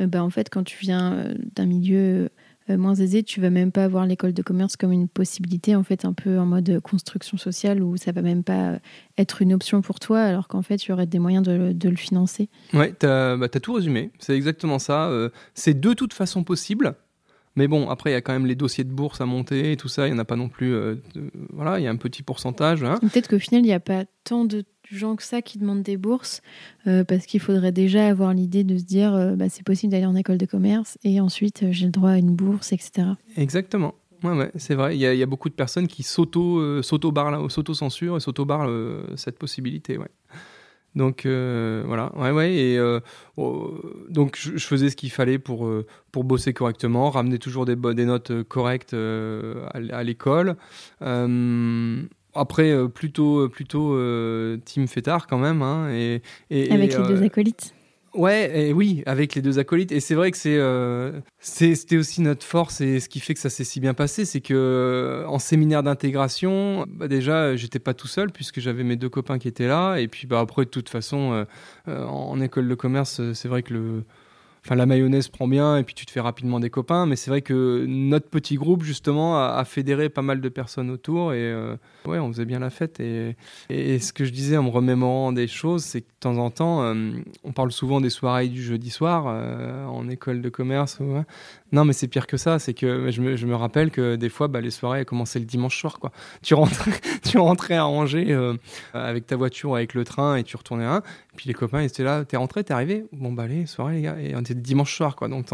Euh, bah, en fait, quand tu viens euh, d'un milieu moins aisé, tu vas même pas avoir l'école de commerce comme une possibilité, en fait, un peu en mode construction sociale où ça va même pas être une option pour toi, alors qu'en fait, tu aurais des moyens de, le financer. Ouais, tu as, bah, tout résumé. C'est exactement ça. c'est de toute façon possible. Mais bon, après, il y a quand même les dossiers de bourse à monter et tout ça. Il n'y en a pas non plus. voilà, il y a un petit pourcentage. Hein. Peut-être qu'au final, il n'y a pas tant de gens que ça qui demandent des bourses, euh, parce qu'il faudrait déjà avoir l'idée de se dire euh, bah, c'est possible d'aller en école de commerce et ensuite euh, j'ai le droit à une bourse, etc. Exactement. Ouais, ouais, c'est vrai. Il y, a, beaucoup de personnes qui s'auto, s'auto-censurent et s'auto-barrent cette possibilité. Ouais. Donc voilà, ouais, ouais, et oh, donc je, faisais ce qu'il fallait pour pour bosser correctement, ramener toujours des, des notes correctes à, à l'école. Après, euh, plutôt, euh, plutôt euh, team fêtard quand même. Hein, et, avec les deux acolytes. Ouais, et oui, avec les deux acolytes. Et c'est vrai que c'est, c'était aussi notre force et ce qui fait que ça s'est si bien passé, c'est que en séminaire d'intégration, bah déjà, j'étais pas tout seul puisque j'avais mes deux copains qui étaient là. Et puis bah après, de toute façon, en école de commerce, c'est vrai que le enfin la mayonnaise prend bien et puis tu te fais rapidement des copains. Mais c'est vrai que notre petit groupe justement a, fédéré pas mal de personnes autour et euh, ouais, on faisait bien la fête. Et, ce que je disais en me remémorant des choses, c'est que de temps en temps, euh, on parle souvent des soirées du jeudi soir euh, en école de commerce. Non, mais c'est pire que ça. C'est que je me, rappelle que des fois, bah, les soirées commençaient le dimanche soir. Quoi. Tu rentrais, à Angers avec ta voiture, avec le train et tu retournais un. Puis les copains, ils étaient là, t'es rentré, t'es arrivé? Bon, bah allez, soirée les gars. Et on était dimanche soir, quoi, donc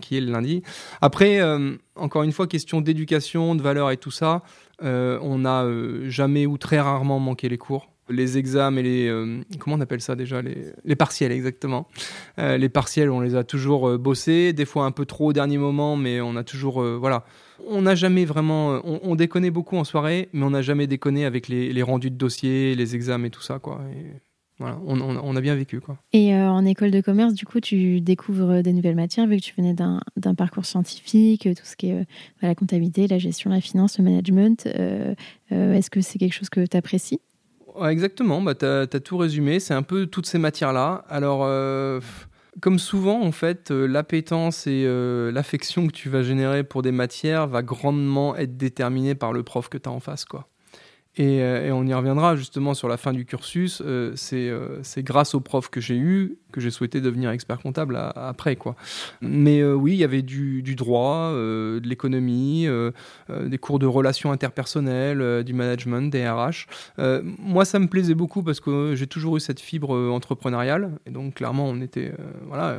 qui est le lundi. Après, euh, encore une fois, question d'éducation, de valeur et tout ça, euh, on n'a euh, jamais ou très rarement manqué les cours. Les examens et les... comment on appelle ça déjà les, les partiels, exactement. les partiels, on les a toujours bossés, des fois un peu trop au dernier moment, mais on a toujours... voilà. On n'a jamais vraiment... On, on, beaucoup en soirée, mais on n'a jamais déconné avec les, les, rendus de dossiers, les examens et tout ça, quoi. Voilà, on, a bien vécu. Quoi. Et euh, en école de commerce, du coup, tu découvres des nouvelles matières, vu que tu venais d'un parcours scientifique, tout ce qui est euh, la comptabilité, la gestion, la finance, le management. Euh, est-ce que c'est quelque chose que tu apprécies Exactement, bah, tu as, tout résumé. C'est un peu toutes ces matières-là. Alors, comme souvent, en fait, l'appétence et l'affection que tu vas générer pour des matières va grandement être déterminée par le prof que tu as en face. quoi. Euh, et, on y reviendra justement sur la fin du cursus. Euh, euh, c'est grâce aux profs que j'ai eu que j'ai souhaité devenir expert comptable après. Quoi. Mais oui, il y avait du, droit, de l'économie, des cours de relations interpersonnelles, du management, des RH. moi, ça me plaisait beaucoup parce que j'ai toujours eu cette fibre entrepreneuriale. Et donc, clairement, on était. voilà,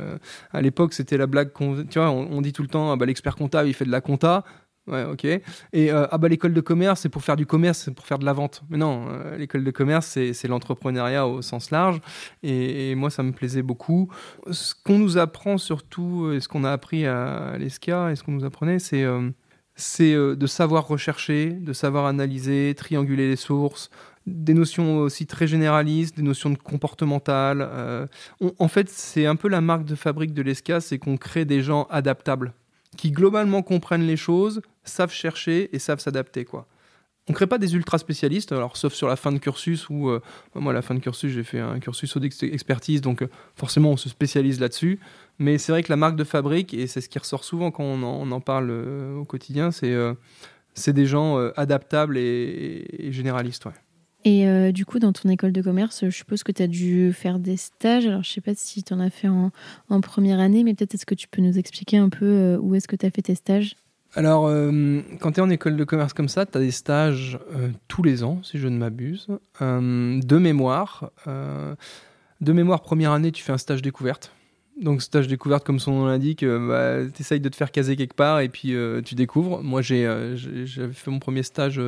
à l'époque, c'était la blague. Tu vois, on, dit tout le temps ah bah, l'expert comptable, il fait de la compta. Ouais, ok. Et euh, ah bah l'école de commerce, c'est pour faire du commerce, c'est pour faire de la vente. Mais non, euh, l'école de commerce, c'est l'entrepreneuriat au sens large. Et, moi, ça me plaisait beaucoup. Ce qu'on nous apprend surtout, euh, et ce qu'on a appris à, l'ESCA, et ce qu'on nous apprenait, c'est de savoir rechercher, de savoir analyser, trianguler les sources, des notions aussi très généralistes, des notions de comportementales. en fait, c'est un peu la marque de fabrique de l'ESCA, c'est qu'on crée des gens adaptables qui globalement comprennent les choses, savent chercher et savent s'adapter. quoi. On ne crée pas des ultra spécialistes, alors sauf sur la fin de cursus où euh, moi à la fin de cursus j'ai fait un cursus d'expertise donc euh, forcément on se spécialise là-dessus. Mais c'est vrai que la marque de fabrique et c'est ce qui ressort souvent quand on en, parle euh, au quotidien, c'est c'est des gens adaptables et, généralistes. Ouais. Et du coup, dans ton école de commerce, je suppose que tu as dû faire des stages. Alors, je ne sais pas si tu en as fait en, première année, mais peut-être est-ce que tu peux nous expliquer un peu où est-ce que tu as fait tes stages? Alors, euh, quand tu es en école de commerce comme ça, tu as des stages tous les ans, si je ne m'abuse, de mémoire. de mémoire, première année, tu fais un stage découverte. Donc stage découverte, comme son nom l'indique, bah, tu essayes de te faire caser quelque part et puis tu découvres. Moi, j'ai j'avais fait mon premier stage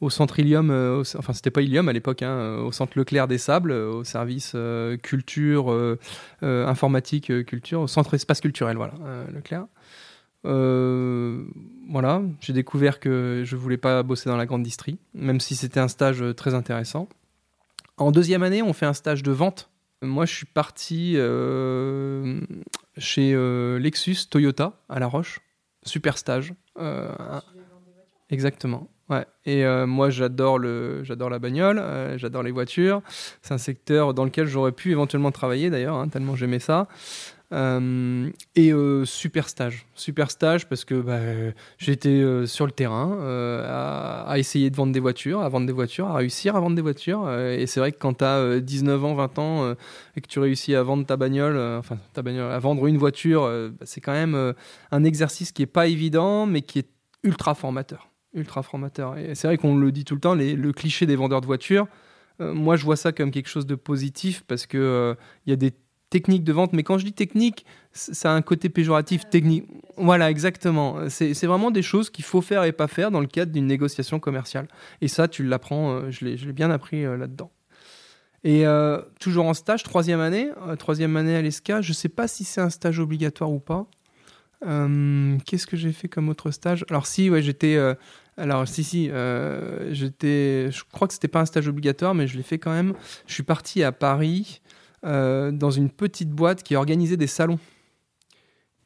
au centre Ilium, enfin c'était pas Ilium à l'époque, hein, au centre Leclerc des Sables, au service culture, informatique, culture, au centre espace culturel, voilà, Leclerc. Voilà, j'ai découvert que je voulais pas bosser dans la grande distrie, même si c'était un stage très intéressant. En deuxième année, on fait un stage de vente moi, je suis parti euh, chez euh, Lexus Toyota à La Roche. Super stage. Euh, exactement. Ouais. Et moi, j'adore le, j'adore la bagnole, j'adore les voitures. C'est un secteur dans lequel j'aurais pu éventuellement travailler d'ailleurs, hein, tellement j'aimais ça. Euh, et euh, super stage, super stage parce que bah, j'étais euh, sur le terrain à, essayer de vendre des voitures, à vendre des voitures, à réussir à vendre des voitures. et c'est vrai que quand tu as 19 ans, 20 ans et que tu réussis à vendre ta bagnole, enfin ta bagnole, à vendre une voiture, bah, c'est quand même un exercice qui est pas évident, mais qui est ultra formateur, ultra formateur. Et c'est vrai qu'on le dit tout le temps, le cliché des vendeurs de voitures. moi, je vois ça comme quelque chose de positif parce que il y a des technique de vente. Mais quand je dis technique, ça a un côté péjoratif technique. Voilà, exactement. C'est vraiment des choses qu'il faut faire et pas faire dans le cadre d'une négociation commerciale. Et ça, tu l'apprends, euh, je l'ai bien appris euh, là-dedans. Et euh, toujours en stage, troisième année, troisième année à l'ESCA, je ne sais pas si c'est un stage obligatoire ou pas. Qu'est-ce que j'ai fait comme autre stage? Alors si, ouais, j'étais... alors si, si, j'étais... Je crois que c'était pas un stage obligatoire, mais je l'ai fait quand même. Je suis parti à Paris euh, dans une petite boîte qui organisait des salons.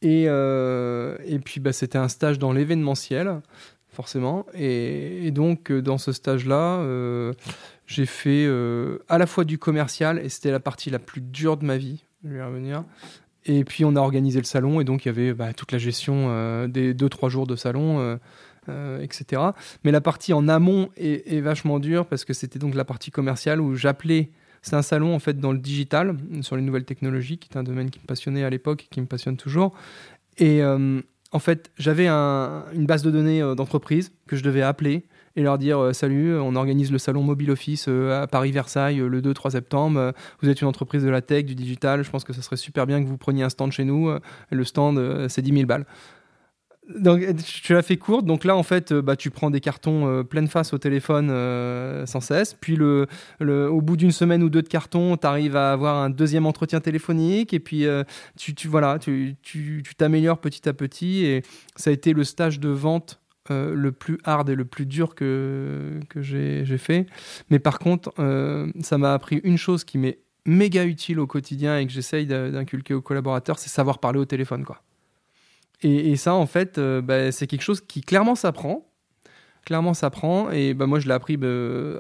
Et, euh, et puis bah, c'était un stage dans l'événementiel, forcément. Et, donc euh, dans ce stage-là, j'ai fait à la fois du commercial, et c'était la partie la plus dure de ma vie, je vais y revenir. Et puis on a organisé le salon, et donc il y avait bah, toute la gestion des 2-3 jours de salon. etc. Mais la partie en amont est, est vachement dure parce que c'était donc la partie commerciale où j'appelais c'est un salon en fait dans le digital, sur les nouvelles technologies, qui est un domaine qui me passionnait à l'époque et qui me passionne toujours. Et euh, en fait, j'avais une base de données euh, d'entreprise que je devais appeler et leur dire euh, salut, on organise le salon Mobile Office à Paris Versailles le 2-3 septembre. vous êtes une entreprise de la tech, du digital. Je pense que ça serait super bien que vous preniez un stand chez nous. le stand, c'est 10 000 balles donc, tu l'as fait courte. Donc là, en fait, euh, bah, tu prends des cartons euh, pleine face au téléphone euh, sans cesse. Puis, au bout d'une semaine ou deux de cartons, tu arrives à avoir un deuxième entretien téléphonique. Et puis, tu, tu, voilà, tu, t'améliores petit à petit. Et ça a été le stage de vente le plus hard et le plus dur que, que j'ai, fait. Mais par contre, ça m'a appris une chose qui m'est méga utile au quotidien et que j'essaye d'inculquer aux collaborateurs, c'est savoir parler au téléphone. quoi. Et, ça, en fait, euh, bah, c'est quelque chose qui clairement s'apprend clairement ça prend. Et bah moi je l'ai appris bah,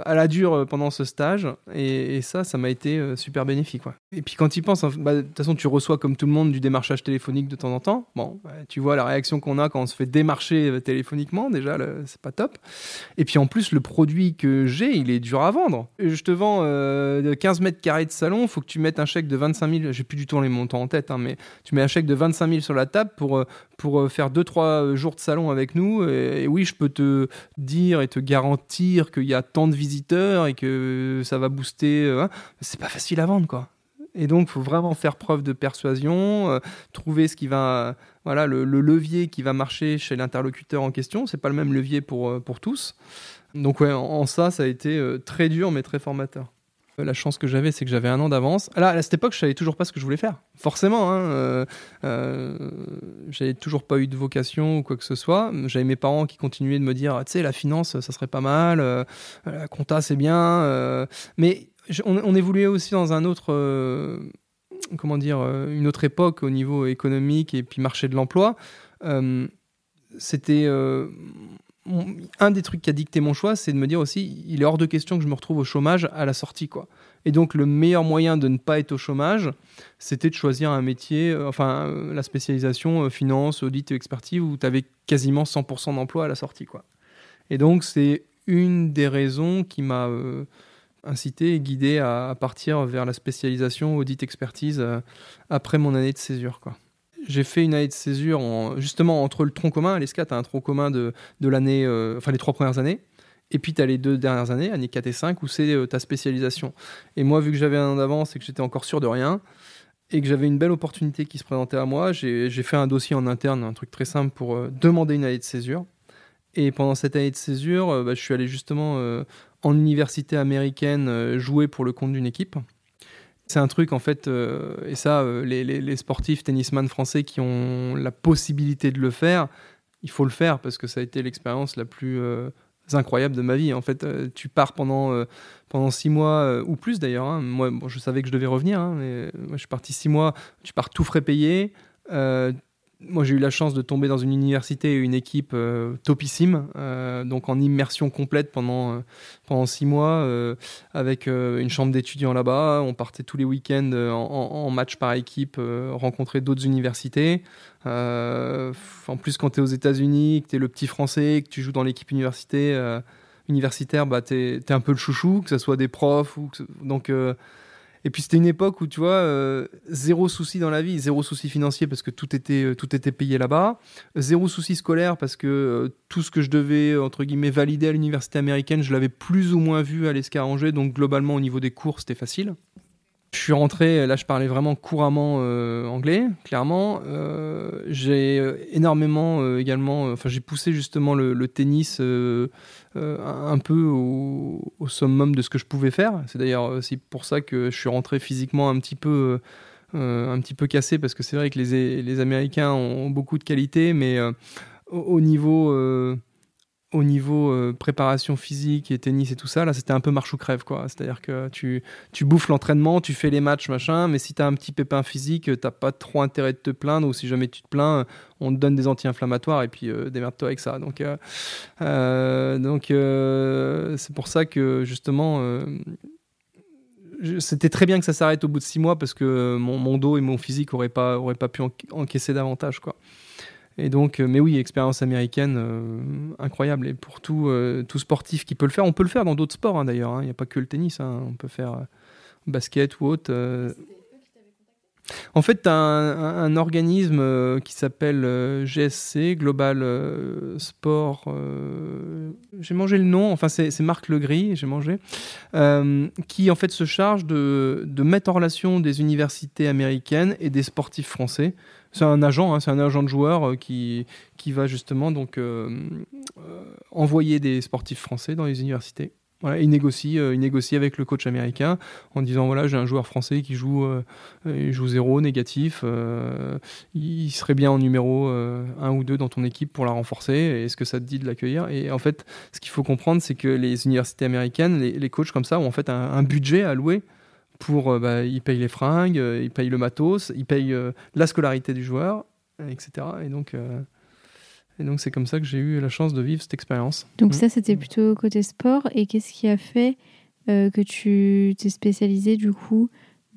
à la dure euh, pendant ce stage. Et, ça ça m'a été euh, super bénéfique quoi. et puis quand tu penses bah, de toute façon tu reçois comme tout le monde du démarchage téléphonique de temps en temps. Bon bah, tu vois la réaction qu'on a quand on se fait démarcher euh, téléphoniquement déjà c'est pas top. Et puis en plus le produit que j'ai il est dur à vendre. Je te vends 15 mètres carrés de salon faut que tu mettes un chèque de 25 000 j'ai plus du tout les montants en tête hein, mais tu mets un chèque de 25 000 sur la table pour pour faire 2-3 jours de salon avec nous. Et oui je peux te dire et te garantir qu'il y a tant de visiteurs et que ça va booster, euh, hein, c'est pas facile à vendre quoi. Et donc, il faut vraiment faire preuve de persuasion, euh, trouver ce qui va, voilà, le, levier qui va marcher chez l'interlocuteur en question. C'est pas le même levier pour, euh, pour tous. Donc, ouais, en ça, ça a été très dur, mais très formateur. La chance que j'avais, c'est que j'avais un an d'avance. Là, à cette époque, je savais toujours pas ce que je voulais faire. Forcément, hein, euh, euh, j'avais toujours pas eu de vocation ou quoi que ce soit. J'avais mes parents qui continuaient de me dire, tu sais, la finance, ça serait pas mal, euh, la compta, c'est bien. Euh. mais on, évoluait aussi dans un autre, comment dire, une autre époque au niveau économique et puis marché de l'emploi. C'était un des trucs qui a dicté mon choix, c'est de me dire aussi, il est hors de question que je me retrouve au chômage à la sortie, quoi. Et donc, le meilleur moyen de ne pas être au chômage, c'était de choisir un métier, euh, enfin, euh, la spécialisation euh, finance, audit et expertise, où tu avais quasiment 100% d'emploi à la sortie, quoi. Et donc, c'est une des raisons qui m'a incité et guidé à, partir vers la spécialisation audit expertise après mon année de césure, quoi j'ai fait une année de césure justement entre le tronc commun. l'ESCA, tu as un tronc commun de, de l'année, euh, enfin les trois premières années. Et puis tu as les deux dernières années, années 4 et 5, où c'est euh, ta spécialisation. Et moi, vu que j'avais un an d'avance et que j'étais encore sûr de rien, et que j'avais une belle opportunité qui se présentait à moi, j'ai fait un dossier en interne, un truc très simple pour demander une année de césure. Et pendant cette année de césure, bah, je suis allé justement en université américaine jouer pour le compte d'une équipe. C'est un truc, en fait, euh, et ça, euh, les, sportifs tennisman français qui ont la possibilité de le faire, il faut le faire parce que ça a été l'expérience la plus euh, incroyable de ma vie. En fait, tu pars pendant, pendant six mois ou plus d'ailleurs. Hein. Moi, je savais que je devais revenir, hein, mais moi, je suis parti six mois. Tu pars tout frais payé moi, j'ai eu la chance de tomber dans une université et une équipe euh, topissime, euh, donc en immersion complète pendant, euh, pendant six mois, avec une chambre d'étudiants là-bas. On partait tous les week-ends en, match par équipe, rencontrer d'autres universités. en plus, quand tu es aux États-Unis, que tu es le petit français, que tu joues dans l'équipe université, universitaire, bah, tu es, un peu le chouchou, que ce soit des profs. Ou donc et puis c'était une époque où, tu vois, euh, zéro souci dans la vie, zéro souci financier parce que tout était, euh, tout était payé là-bas, zéro souci scolaire parce que euh, tout ce que je devais, entre guillemets, valider à l'université américaine, je l'avais plus ou moins vu à l'escarangé, donc globalement au niveau des cours, c'était facile. Je suis rentré, là je parlais vraiment couramment euh, anglais, clairement. Euh, j'ai euh, énormément également, enfin j'ai poussé justement le, tennis un peu au, summum de ce que je pouvais faire. C'est d'ailleurs aussi pour ça que je suis rentré physiquement un petit peu, un petit peu cassé parce que c'est vrai que les, les Américains ont, beaucoup de qualités, mais au, niveau au niveau euh, préparation physique et tennis et tout ça, là, c'était un peu marche ou crève, quoi. C'est-à-dire que tu, tu bouffes l'entraînement, tu fais les matchs, machin, mais si tu as un petit pépin physique, t'as pas trop intérêt de te plaindre, ou si jamais tu te plains, on te donne des anti-inflammatoires et puis euh, démerde-toi avec ça. Donc, euh, donc c'est pour ça que, justement, c'était très bien que ça s'arrête au bout de six mois parce que mon, mon dos et mon physique n'auraient pas, auraient pas pu encaisser davantage, quoi. Et donc, euh, mais oui, expérience américaine euh, incroyable. Et pour tout, euh, tout sportif qui peut le faire, on peut le faire dans d'autres sports hein, d'ailleurs. Hein. Il n'y a pas que le tennis. Hein. On peut faire basket ou autre. En fait, tu un, organisme qui s'appelle GSC, Global Sport. j'ai mangé le nom, enfin, c'est Marc Legris, j'ai mangé, qui en fait se charge de, de, mettre en relation des universités américaines et des sportifs français c'est un agent, hein, c'est un agent de joueur euh, qui, qui va justement donc euh, euh, envoyer des sportifs français dans les universités. Il négocie, il négocie avec le coach américain en disant voilà j'ai un joueur français qui joue, joue zéro négatif, il serait bien en numéro 1 ou 2 dans ton équipe pour la renforcer. Est-ce que ça te dit de l'accueillir? Et en fait, ce qu'il faut comprendre, c'est que les universités américaines, les, les, coachs comme ça ont en fait un, un budget alloué pour, euh, bah, ils payent les fringues, euh, ils payent le matos, ils payent euh, la scolarité du joueur, etc. Et donc, et donc c'est comme ça que j'ai eu la chance de vivre cette expérience. Donc mm. ça, c'était plutôt côté sport. Et qu'est-ce qui a fait que tu t'es spécialisé du coup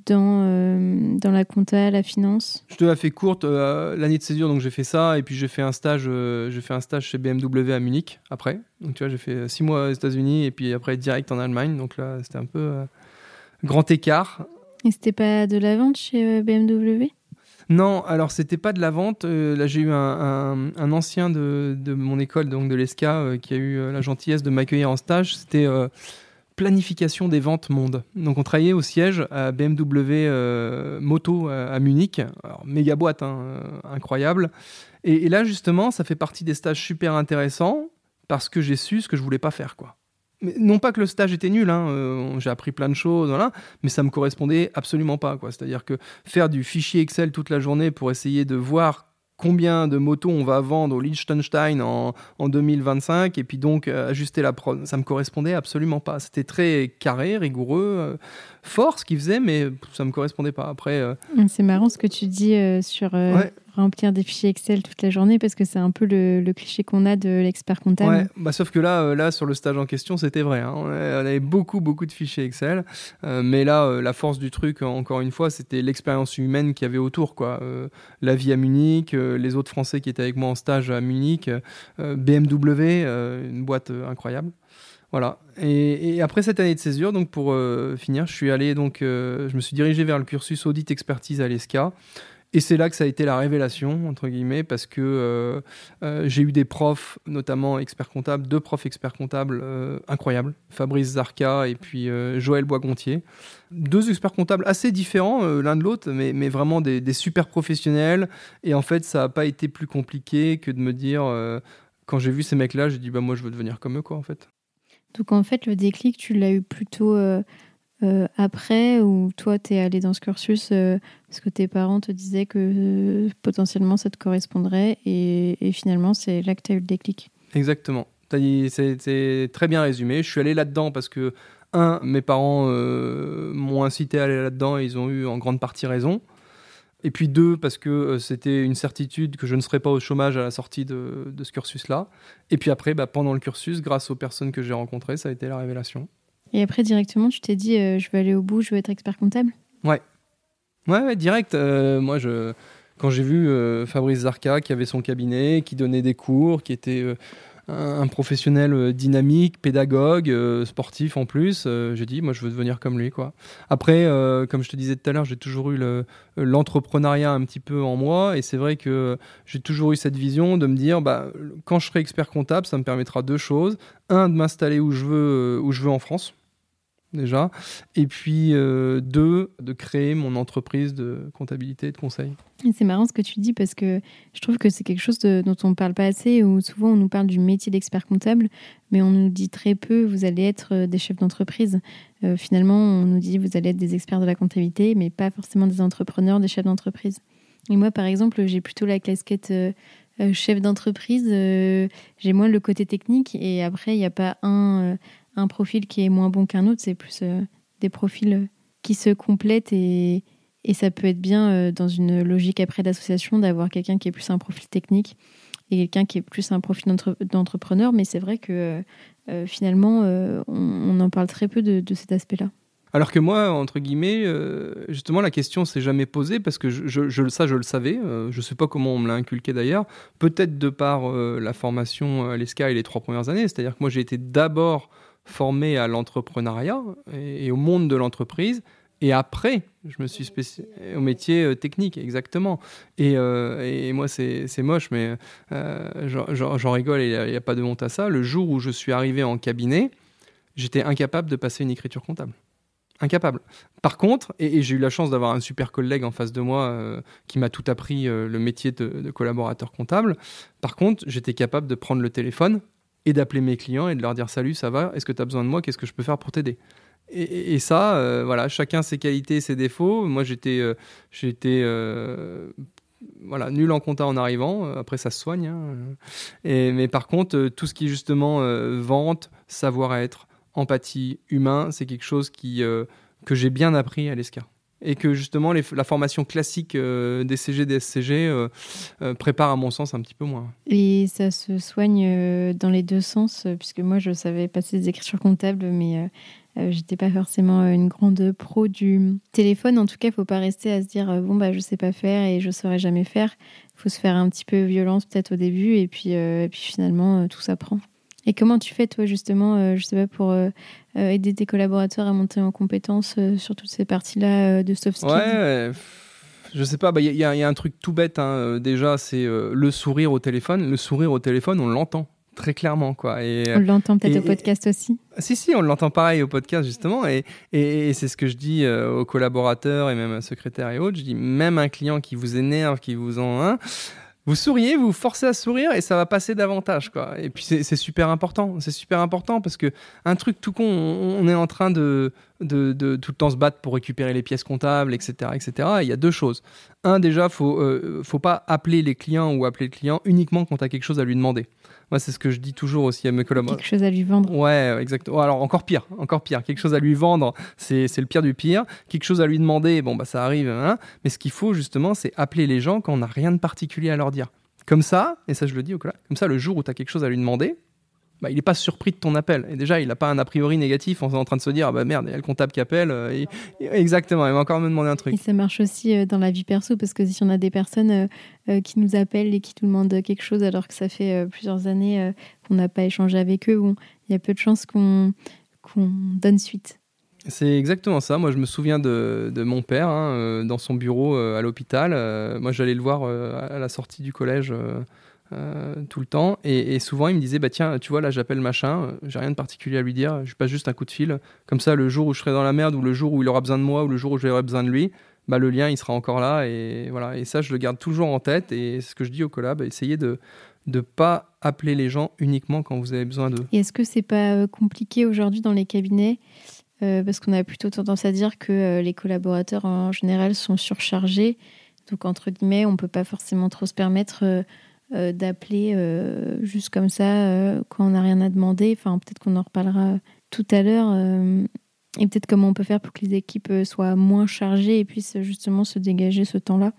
dans, dans la compta, la finance? Je te la fais courte. L'année de césure, donc j'ai fait ça, et puis j'ai fait un stage, j'ai fait un stage chez BMW à Munich après. Donc tu vois, j'ai fait six mois aux États-Unis et puis après direct en Allemagne. Donc là, c'était un peu grand écart. Et c'était pas de la vente chez euh, BMW non, alors c'était pas de la vente. Euh, là, j'ai eu un, ancien de, mon école, donc de l'ESCA, euh, qui a eu la gentillesse de m'accueillir en stage. C'était planification des ventes monde. Donc, on travaillait au siège à BMW Moto à, Munich. Alors, méga boîte, hein, incroyable. Et, et, là, justement, ça fait partie des stages super intéressants parce que j'ai su ce que je voulais pas faire, quoi non pas que le stage était nul, hein, euh, j'ai appris plein de choses, voilà, mais ça me correspondait absolument pas. C'est-à-dire que faire du fichier Excel toute la journée pour essayer de voir combien de motos on va vendre au Liechtenstein en, 2025 et puis donc euh, ajuster la prod, ça me correspondait absolument pas. C'était très carré, rigoureux, euh, fort ce qu'il faisait, mais ça me correspondait pas. Après, c'est marrant ce que tu dis sur remplir des fichiers Excel toute la journée parce que c'est un peu le, cliché qu'on a de l'expert comptable. Bah, sauf que là, euh, là, sur le stage en question, c'était vrai. Hein. On avait beaucoup, beaucoup de fichiers Excel. Euh, mais là, euh, la force du truc, encore une fois, c'était l'expérience humaine qu'il y avait autour. Quoi. la vie à Munich, les autres Français qui étaient avec moi en stage à Munich, BMW, une boîte incroyable. Voilà. Et, après cette année de césure, donc pour finir, je suis allé donc, je me suis dirigé vers le cursus audit expertise à l'ESCA. Et c'est là que ça a été la révélation, entre guillemets, parce que euh, euh, j'ai eu des profs, notamment experts comptables, deux profs experts comptables euh, incroyables, Fabrice Zarca et puis Joël Boisgontier. Deux experts comptables assez différents l'un de l'autre, mais, mais, vraiment des, des, super professionnels. Et en fait, ça n'a pas été plus compliqué que de me dire, quand j'ai vu ces mecs-là, j'ai dit, bah, moi, je veux devenir comme eux, quoi, en fait. Donc, en fait, le déclic, tu l'as eu plutôt euh, après ou toi, tu es allé dans ce cursus euh, parce que tes parents te disaient que euh, potentiellement ça te correspondrait et, finalement, c'est là que tu as eu le déclic Exactement. C'est très bien résumé. Je suis allé là-dedans parce que, un, mes parents m'ont incité à aller là-dedans et ils ont eu en grande partie raison. Et puis deux, parce que c'était une certitude que je ne serais pas au chômage à la sortie de, ce cursus-là. Et puis après, bah, pendant le cursus, grâce aux personnes que j'ai rencontrées, ça a été la révélation. Et après, directement, tu t'es dit, euh, je vais aller au bout, je veux être expert comptable Ouais. Ouais, ouais direct. Euh, moi, quand j'ai vu euh, Fabrice Zarca qui avait son cabinet, qui donnait des cours, qui était un, professionnel dynamique, pédagogue, sportif en plus, j'ai dit, moi, je veux devenir comme lui. Quoi. Après, comme je te disais tout à l'heure, j'ai toujours eu l'entrepreneuriat un petit peu en moi. Et c'est vrai que j'ai toujours eu cette vision de me dire, bah, quand je serai expert comptable, ça me permettra deux choses. Un, de m'installer où où je veux en France déjà, et puis euh, deux, de créer mon entreprise de comptabilité et de conseil. C'est marrant ce que tu dis parce que je trouve que c'est quelque chose dont on ne parle pas assez, ou souvent on nous parle du métier d'expert comptable, mais on nous dit très peu, vous allez être euh, des chefs d'entreprise. Euh, finalement, on nous dit, vous allez être des experts de la comptabilité, mais pas forcément des entrepreneurs, des chefs d'entreprise. Et moi, par exemple, j'ai plutôt la casquette... chef d'entreprise, j'ai moins le côté technique et après, il n'y a pas un, un profil qui est moins bon qu'un autre, c'est plus euh, des profils euh, qui se complètent et, ça peut être bien euh, dans une logique après d'association d'avoir quelqu'un qui est plus un profil technique et quelqu'un qui est plus un profil d'entrepreneur, mais c'est vrai que finalement, on, en parle très peu de, cet aspect-là. Alors que moi, entre guillemets, justement, la question s'est jamais posée parce que je, je, ça, je le savais. je ne sais pas comment on me l'a inculqué d'ailleurs. Peut-être de par la formation à l'ESCA et les trois premières années. C'est-à-dire que moi, j'ai été d'abord formé à l'entrepreneuriat et, au monde de l'entreprise. Et après, je me suis spécialisé au métier euh, technique, exactement. Et, euh, moi, c'est moche, mais euh, j'en rigole et il n'y a, pas de honte à ça. Le jour où je suis arrivé en cabinet, j'étais incapable de passer une écriture comptable. Incapable. Par contre, et, j'ai eu la chance d'avoir un super collègue en face de moi qui m'a tout appris le métier de collaborateur comptable. Par contre, j'étais capable de prendre le téléphone et d'appeler mes clients et de leur dire salut, ça va, est-ce que tu as besoin de moi, qu'est-ce que je peux faire pour t'aider? Et, ça, euh, voilà, chacun ses qualités, ses défauts. Moi, j'étais, euh, j'étais euh, voilà, nul en compta en arrivant. Après, ça se soigne. Hein. Mais par contre, tout ce qui est justement vente, savoir-être, empathie, humain, c'est quelque chose qui, que j'ai bien appris à l'ESCAR et que justement la formation classique euh, des CG, des SCG euh, euh, prépare à mon sens un petit peu moins. Et ça se soigne dans les deux sens, puisque moi je savais passer des écritures comptables, mais j'étais pas forcément une grande pro du téléphone. En tout cas, il faut pas rester à se dire bon bah je sais pas faire et je saurais jamais faire. Il faut se faire un petit peu violence peut-être au début et puis, et puis finalement tout s'apprend. Et comment tu fais, toi, justement, euh, je sais pas, pour euh, euh, aider tes collaborateurs à monter en compétences sur toutes ces parties-là de soft skills? Ouais, je sais pas, il bah, y, y, a un truc tout bête, hein, déjà, c'est le sourire au téléphone. Le sourire au téléphone, on l'entend très clairement. Quoi. Et, on l'entend peut-être au podcast aussi? Si, si, on l'entend pareil au podcast, justement. Et, et, c'est ce que je dis aux collaborateurs et même à secrétaires et autres. Je dis, même un client qui vous énerve, qui vous en... Hein, vous souriez, vous, vous forcez à sourire et ça va passer davantage. Quoi. Et puis c'est super important. C'est super important parce que un truc tout con, on, est en train de, tout le temps se battre pour récupérer les pièces comptables, etc. etc. il y a deux choses. Un, déjà, faut, euh, faut pas appeler les clients ou appeler le client uniquement quand tu as quelque chose à lui demander. Moi, c'est ce que je dis toujours aussi à mes collaborateurs. Quelque chose à lui vendre. Ouais, exactement. Alors, encore pire, encore pire. Quelque chose à lui vendre, c'est le pire du pire. Quelque chose à lui demander, bon, bah, ça arrive. Hein. Mais ce qu'il faut, justement, c'est appeler les gens quand on n'a rien de particulier à leur dire. Comme ça, et ça, je le dis au collègue, comme ça, le jour où tu as quelque chose à lui demander, bah, il n'est pas surpris de ton appel. Et déjà, il n'a pas un a priori négatif en, train de se dire ah bah merde, il y a le comptable qui appelle. Euh, exactement, il va encore me demander un truc. Et ça marche aussi euh, dans la vie perso parce que si on a des personnes euh, qui nous appellent et qui nous demandent quelque chose alors que ça fait plusieurs années qu'on n'a pas échangé avec eux, il y a peu de chances qu'on donne suite. C'est exactement ça. Moi, je me souviens de, de mon père hein, dans son bureau à l'hôpital. moi, j'allais le voir à la sortie du collège tout le temps. Et, souvent, il me disait bah, Tiens, tu vois, là, j'appelle machin, j'ai rien de particulier à lui dire, je passe juste un coup de fil. Comme ça, le jour où je serai dans la merde, ou le jour où il aura besoin de moi, ou le jour où j'aurai besoin de lui, bah, le lien, il sera encore là. Et, voilà. et ça, je le garde toujours en tête. Et ce que je dis au collab, essayez de ne pas appeler les gens uniquement quand vous avez besoin d'eux. Et est-ce que c'est pas euh, compliqué aujourd'hui dans les cabinets euh, Parce qu'on a plutôt tendance à dire que euh, les collaborateurs en général sont surchargés. Donc, entre guillemets, on ne peut pas forcément trop se permettre d'appeler juste comme ça quand on n'a rien à demander. Enfin, peut-être qu'on en reparlera tout à l'heure. et peut-être comment on peut faire pour que les équipes soient moins chargées et puissent justement se dégager ce temps-là.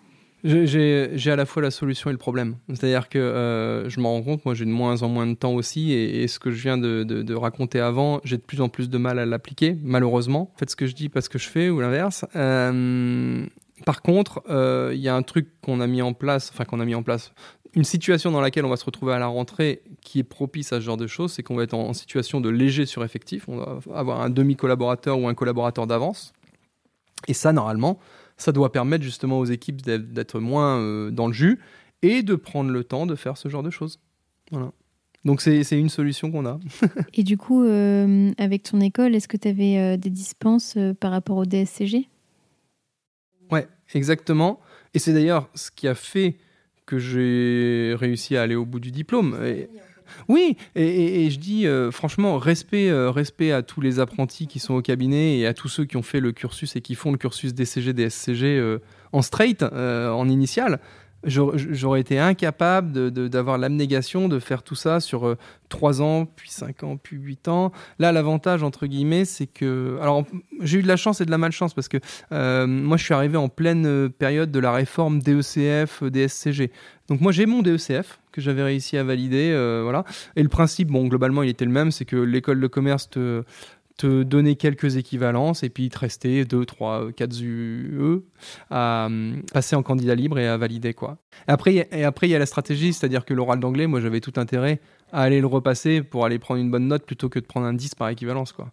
J'ai à la fois la solution et le problème. C'est-à-dire que euh, je m'en rends compte, moi j'ai de moins en moins de temps aussi, et, ce que je viens de, de, raconter avant, j'ai de plus en plus de mal à l'appliquer, malheureusement. Faites ce que je dis, pas ce que je fais, ou l'inverse. Euh, par contre, euh, il y a un truc qu'on a mis en place, enfin qu'on a mis en place, une situation dans laquelle on va se retrouver à la rentrée qui est propice à ce genre de choses, c'est qu'on va être en, en situation de léger sureffectif, on va avoir un demi-collaborateur ou un collaborateur d'avance. Et ça, normalement, ça doit permettre justement aux équipes d'être moins euh, dans le jus et de prendre le temps de faire ce genre de choses. Voilà. Donc c'est une solution qu'on a. et du coup, euh, avec ton école, est-ce que tu avais euh, des dispenses par rapport au DSCG Ouais, exactement. Et c'est d'ailleurs ce qui a fait que j'ai réussi à aller au bout du diplôme. Et, oui, et, je dis euh, franchement, respect, euh, respect à tous les apprentis qui sont au cabinet et à tous ceux qui ont fait le cursus et qui font le cursus DCG, DSCG euh, en straight, en initial j'aurais été incapable d'avoir l'abnégation de faire tout ça sur 3 ans, puis 5 ans, puis 8 ans. Là, l'avantage, entre guillemets, c'est que... Alors, j'ai eu de la chance et de la malchance parce que moi, je suis arrivé en pleine période de la réforme DECF, DSCG. Donc moi, j'ai mon DECF, que j'avais réussi à valider. Euh, voilà. Et le principe, bon, globalement, il était le même, c'est que l'école de commerce te, te donnait quelques équivalences et puis te restait 2, 3, 4 UE à euh, passer en candidat libre et à valider. Quoi. Après, et après, il y a la stratégie, c'est-à-dire que l'oral d'anglais, moi, j'avais tout intérêt à aller le repasser pour aller prendre une bonne note plutôt que de prendre un 10 par équivalence. Quoi.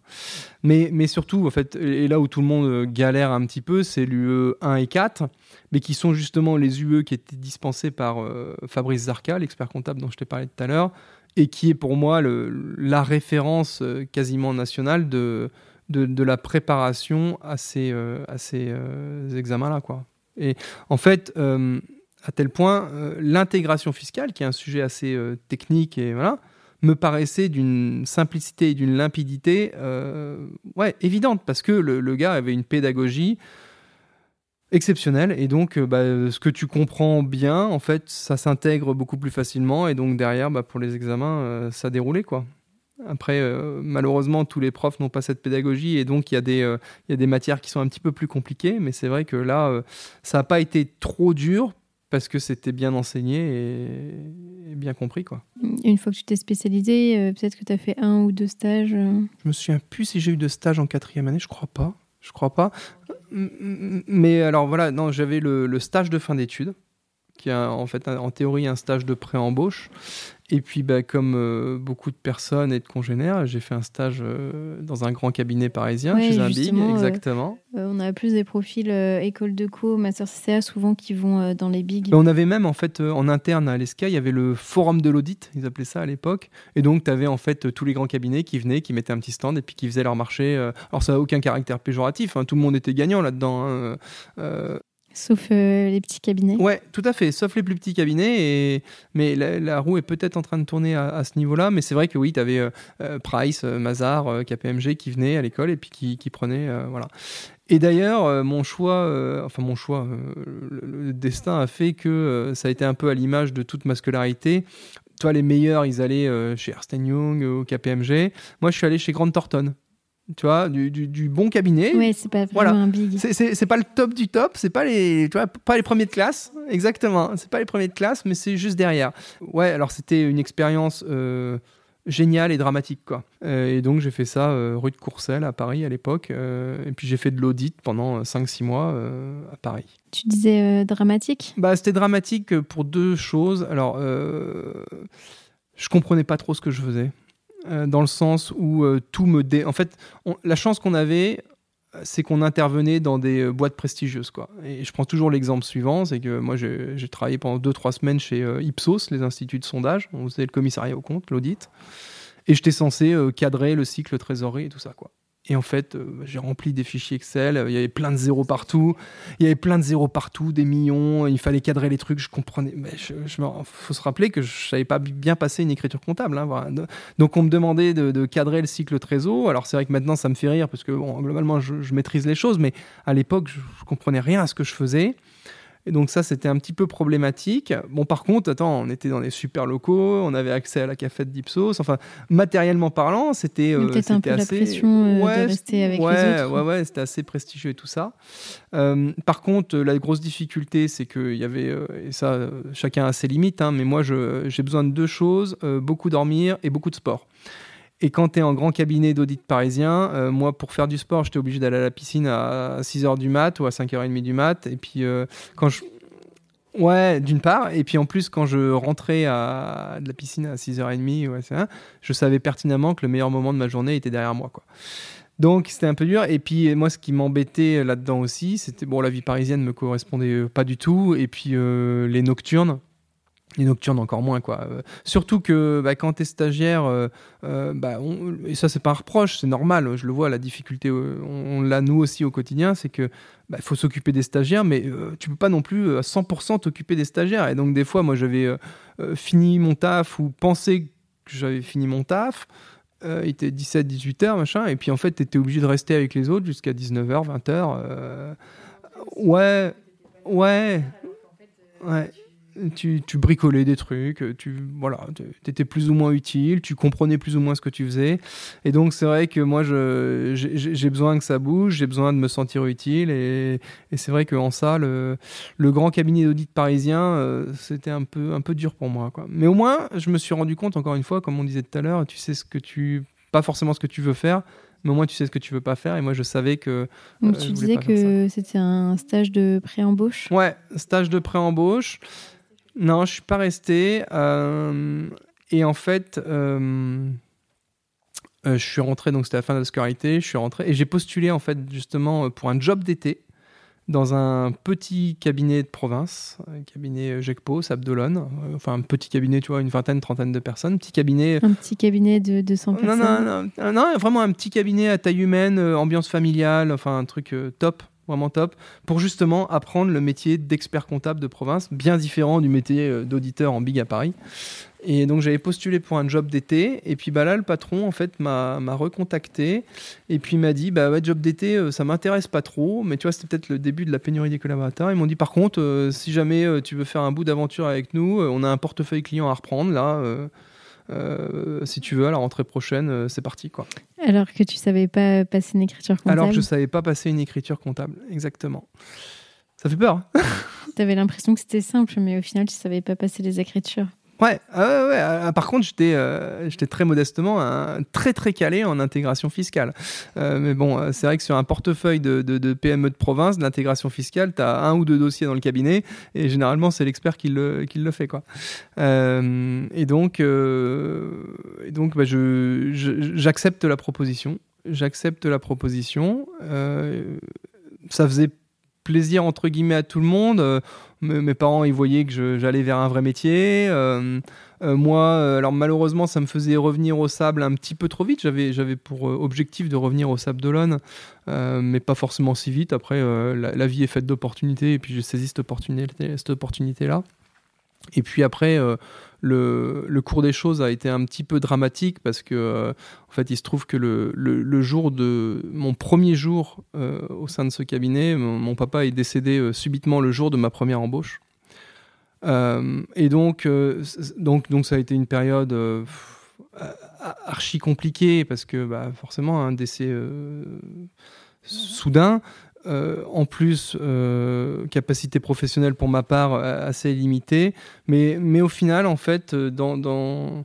Mais, mais surtout, en fait, et là où tout le monde euh, galère un petit peu, c'est l'UE 1 et 4, mais qui sont justement les UE qui étaient dispensés par euh, Fabrice Zarka, l'expert comptable dont je t'ai parlé tout à l'heure, et qui est pour moi la référence euh, quasiment nationale de, de, la préparation à ces, à ces examens-là. Quoi. Et en fait, à tel point euh, l'intégration fiscale, qui est un sujet assez euh, technique et voilà, me paraissait d'une simplicité et d'une limpidité euh, ouais, évidente, parce que le, gars avait une pédagogie exceptionnelle, et donc bah, ce que tu comprends bien, en fait, ça s'intègre beaucoup plus facilement, et donc derrière, bah, pour les examens, ça déroulait, quoi. Après, malheureusement, tous les profs n'ont pas cette pédagogie et donc il y, a des, il y a des matières qui sont un petit peu plus compliquées. Mais c'est vrai que là, ça n'a pas été trop dur parce que c'était bien enseigné et, bien compris. Quoi. Une fois que tu t'es spécialisé, euh, peut-être que tu as fait un ou deux stages euh Je me souviens plus si j'ai eu de stage en quatrième année, je crois pas. Je crois pas. Mais alors voilà, non, j'avais le, stage de fin d'études, qui est en fait en théorie un stage de pré-embauche. Et puis, bah, comme euh, beaucoup de personnes et de congénères, j'ai fait un stage euh, dans un grand cabinet parisien, chez un big, euh, exactement. on a plus des profils école de co, master CCA, souvent qui vont dans les bigs. On avait même, en fait, en interne à l'ESCA, il y avait le forum de l'audit, ils appelaient ça à l'époque. Et donc, tu avais en fait tous les grands cabinets qui venaient, qui mettaient un petit stand et puis qui faisaient leur marché. Alors, ça n'a aucun caractère péjoratif, hein, tout le monde était gagnant là-dedans. Hein, Sauf euh, les petits cabinets. Ouais, tout à fait, sauf les plus petits cabinets. Et... Mais la, roue est peut-être en train de tourner à, ce niveau-là. Mais c'est vrai que oui, tu avais euh, euh, Price, Mazar, KPMG qui venaient à l'école et puis qui, qui prenaient. voilà. Et d'ailleurs, mon choix, enfin mon choix, le, destin a fait que ça a été un peu à l'image de toute ma scolarité. Toi, les meilleurs, ils allaient chez Ernst Young, au KPMG. Moi, je suis allé chez Grant Thornton tu vois, du, du, bon cabinet. Oui, c'est pas vraiment un big. C'est pas le top du top, c'est pas les, tu vois, pas les premiers de classe, exactement. C'est pas les premiers de classe, mais c'est juste derrière. Ouais, alors c'était une expérience euh, géniale et dramatique, quoi. Euh, et donc j'ai fait ça euh, rue de Courcelles à Paris à l'époque, et puis j'ai fait de l'audit pendant 5-6 mois à Paris. Tu disais dramatique? Bah, c'était dramatique pour deux choses. Alors, je comprenais pas trop ce que je faisais. Euh, dans le sens où euh, tout me dé... En fait, la chance qu'on avait, c'est qu'on intervenait dans des boîtes prestigieuses. Quoi. Et je prends toujours l'exemple suivant, c'est que moi j'ai travaillé pendant 2-3 semaines chez Ipsos, les instituts de sondage, on faisait le commissariat au compte, l'audit, et j'étais censé cadrer le cycle trésorerie et tout ça. quoi. Et en fait, euh, j'ai rempli des fichiers Excel, il y avait plein de zéros partout, il y avait plein de zéros partout, des millions, il fallait cadrer les trucs, je comprenais. Mais je, faut se rappeler que je savais pas bien passer une écriture comptable. Hein, Donc on me demandait de, cadrer le cycle trésor. Alors c'est vrai que maintenant ça me fait rire parce que bon, globalement je, maîtrise les choses, mais à l'époque je, je comprenais rien à ce que je faisais. Et donc ça, c'était un petit peu problématique. Bon, par contre, attends, on était dans des super locaux, on avait accès à la cafette d'Ipsos. Enfin, matériellement parlant, c'était euh, peut-être un peu la pression euh, de rester avec ouais, les autres. Ouais, ouais, c'était assez prestigieux et tout ça. Euh, par contre, la grosse difficulté, c'est qu'il y avait, et ça, chacun a ses limites, hein, mais moi, j'ai besoin de deux choses beaucoup dormir et beaucoup de sport. Et quand tu es en grand cabinet d'audit parisien, euh, moi, pour faire du sport, j'étais obligé d'aller à la piscine à 6h du mat ou à 5h30 du mat. Et puis, euh, quand je. Ouais, d'une part. Et puis, en plus, quand je rentrais à de la piscine à 6h30, ouais, ça, je savais pertinemment que le meilleur moment de ma journée était derrière moi. Quoi. Donc c'était un peu dur. Et puis moi, ce qui m'embêtait là-dedans aussi, c'était bon, la vie parisienne me correspondait pas du tout. Et puis euh, les nocturnes, les nocturnes encore moins quoi. Euh, surtout que bah, quand tu es stagiaire, euh, euh, bah, et ça c'est pas un reproche, c'est normal, je le vois, la difficulté, on, l'a nous aussi au quotidien, c'est que bah, faut s'occuper des stagiaires, mais tu peux pas non plus à 100% t'occuper des stagiaires. Et donc des fois, moi j'avais fini mon taf ou pensé que j'avais fini mon taf, il était 17-18 heures, machin, et puis en fait tu étais obligé de rester avec les autres jusqu'à 19h, 20h. ouais, ouais, ouais tu, bricolais des trucs, tu voilà, étais plus ou moins utile, tu comprenais plus ou moins ce que tu faisais. Et donc c'est vrai que moi j'ai besoin que ça bouge, j'ai besoin de me sentir utile. Et, c'est vrai qu'en ça, le, grand cabinet d'audit parisien, euh, c'était un peu, un peu dur pour moi. Quoi. Mais au moins, je me suis rendu compte, encore une fois, comme on disait tout à l'heure, tu sais ce que tu... Pas forcément ce que tu veux faire, mais au moins tu sais ce que tu veux pas faire. Et moi, je savais que. Donc, tu disais que c'était un stage de pré-embauche? Ouais, stage de pré-embauche. Non, je suis pas resté. Euh, et en fait, euh, euh, je suis rentré, donc c'était la fin de la scolarité, je suis rentré et j'ai postulé en fait justement pour un job d'été dans un petit cabinet de province, un cabinet GECPO, Sabdolone, enfin un petit cabinet, tu vois, une vingtaine, trentaine de personnes, petit cabinet. Un petit cabinet de 200 personnes. Non, non, non, non, vraiment un petit cabinet à taille humaine, ambiance familiale, enfin un truc top vraiment top, pour justement apprendre le métier d'expert comptable de province, bien différent du métier euh, d'auditeur en big à Paris. Et donc j'avais postulé pour un job d'été, et puis bah là le patron en fait m'a recontacté, et puis m'a dit bah ouais job d'été euh, ça m'intéresse pas trop, mais tu vois c'était peut-être le début de la pénurie des collaborateurs. Ils m'ont dit par contre euh, si jamais tu veux faire un bout d'aventure avec nous, on a un portefeuille client à reprendre là. Euh, si tu veux, à la rentrée prochaine, euh, c'est parti. Quoi. Alors que tu savais pas passer une écriture comptable Alors que je savais pas passer une écriture comptable, exactement. Ça fait peur. Hein tu avais l'impression que c'était simple, mais au final, tu savais pas passer les écritures. Ouais, ouais. Ah, par contre, j'étais, euh, très modestement très très calé en intégration fiscale. Euh, mais bon, euh, c'est vrai que sur un portefeuille de, PME de province, d'intégration fiscale, tu as un ou deux dossiers dans le cabinet et généralement c'est l'expert qui le, qui le fait quoi. et donc, donc, bah, j'accepte la proposition. J'accepte la proposition. ça faisait plaisir entre guillemets à tout le monde. Euh, mes parents ils voyaient que j'allais vers un vrai métier. Euh, euh, moi, alors malheureusement, ça me faisait revenir au sable un petit peu trop vite. J'avais pour objectif de revenir au sable d'Olonne, mais pas forcément si vite. Après, la, vie est faite d'opportunités et puis j'ai saisi cette opportunité, cette opportunité là. Et puis après, le, cours des choses a été un petit peu dramatique parce que, euh, en fait, il se trouve que le, jour de mon premier jour euh, au sein de ce cabinet, mon, papa est décédé euh, subitement le jour de ma première embauche. et donc, donc, ça a été une période archi compliquée parce que, bah, forcément, un décès soudain. Euh, en plus, euh, capacité professionnelle pour ma part euh, assez limitée. Mais, mais au final, en fait, dans, dans,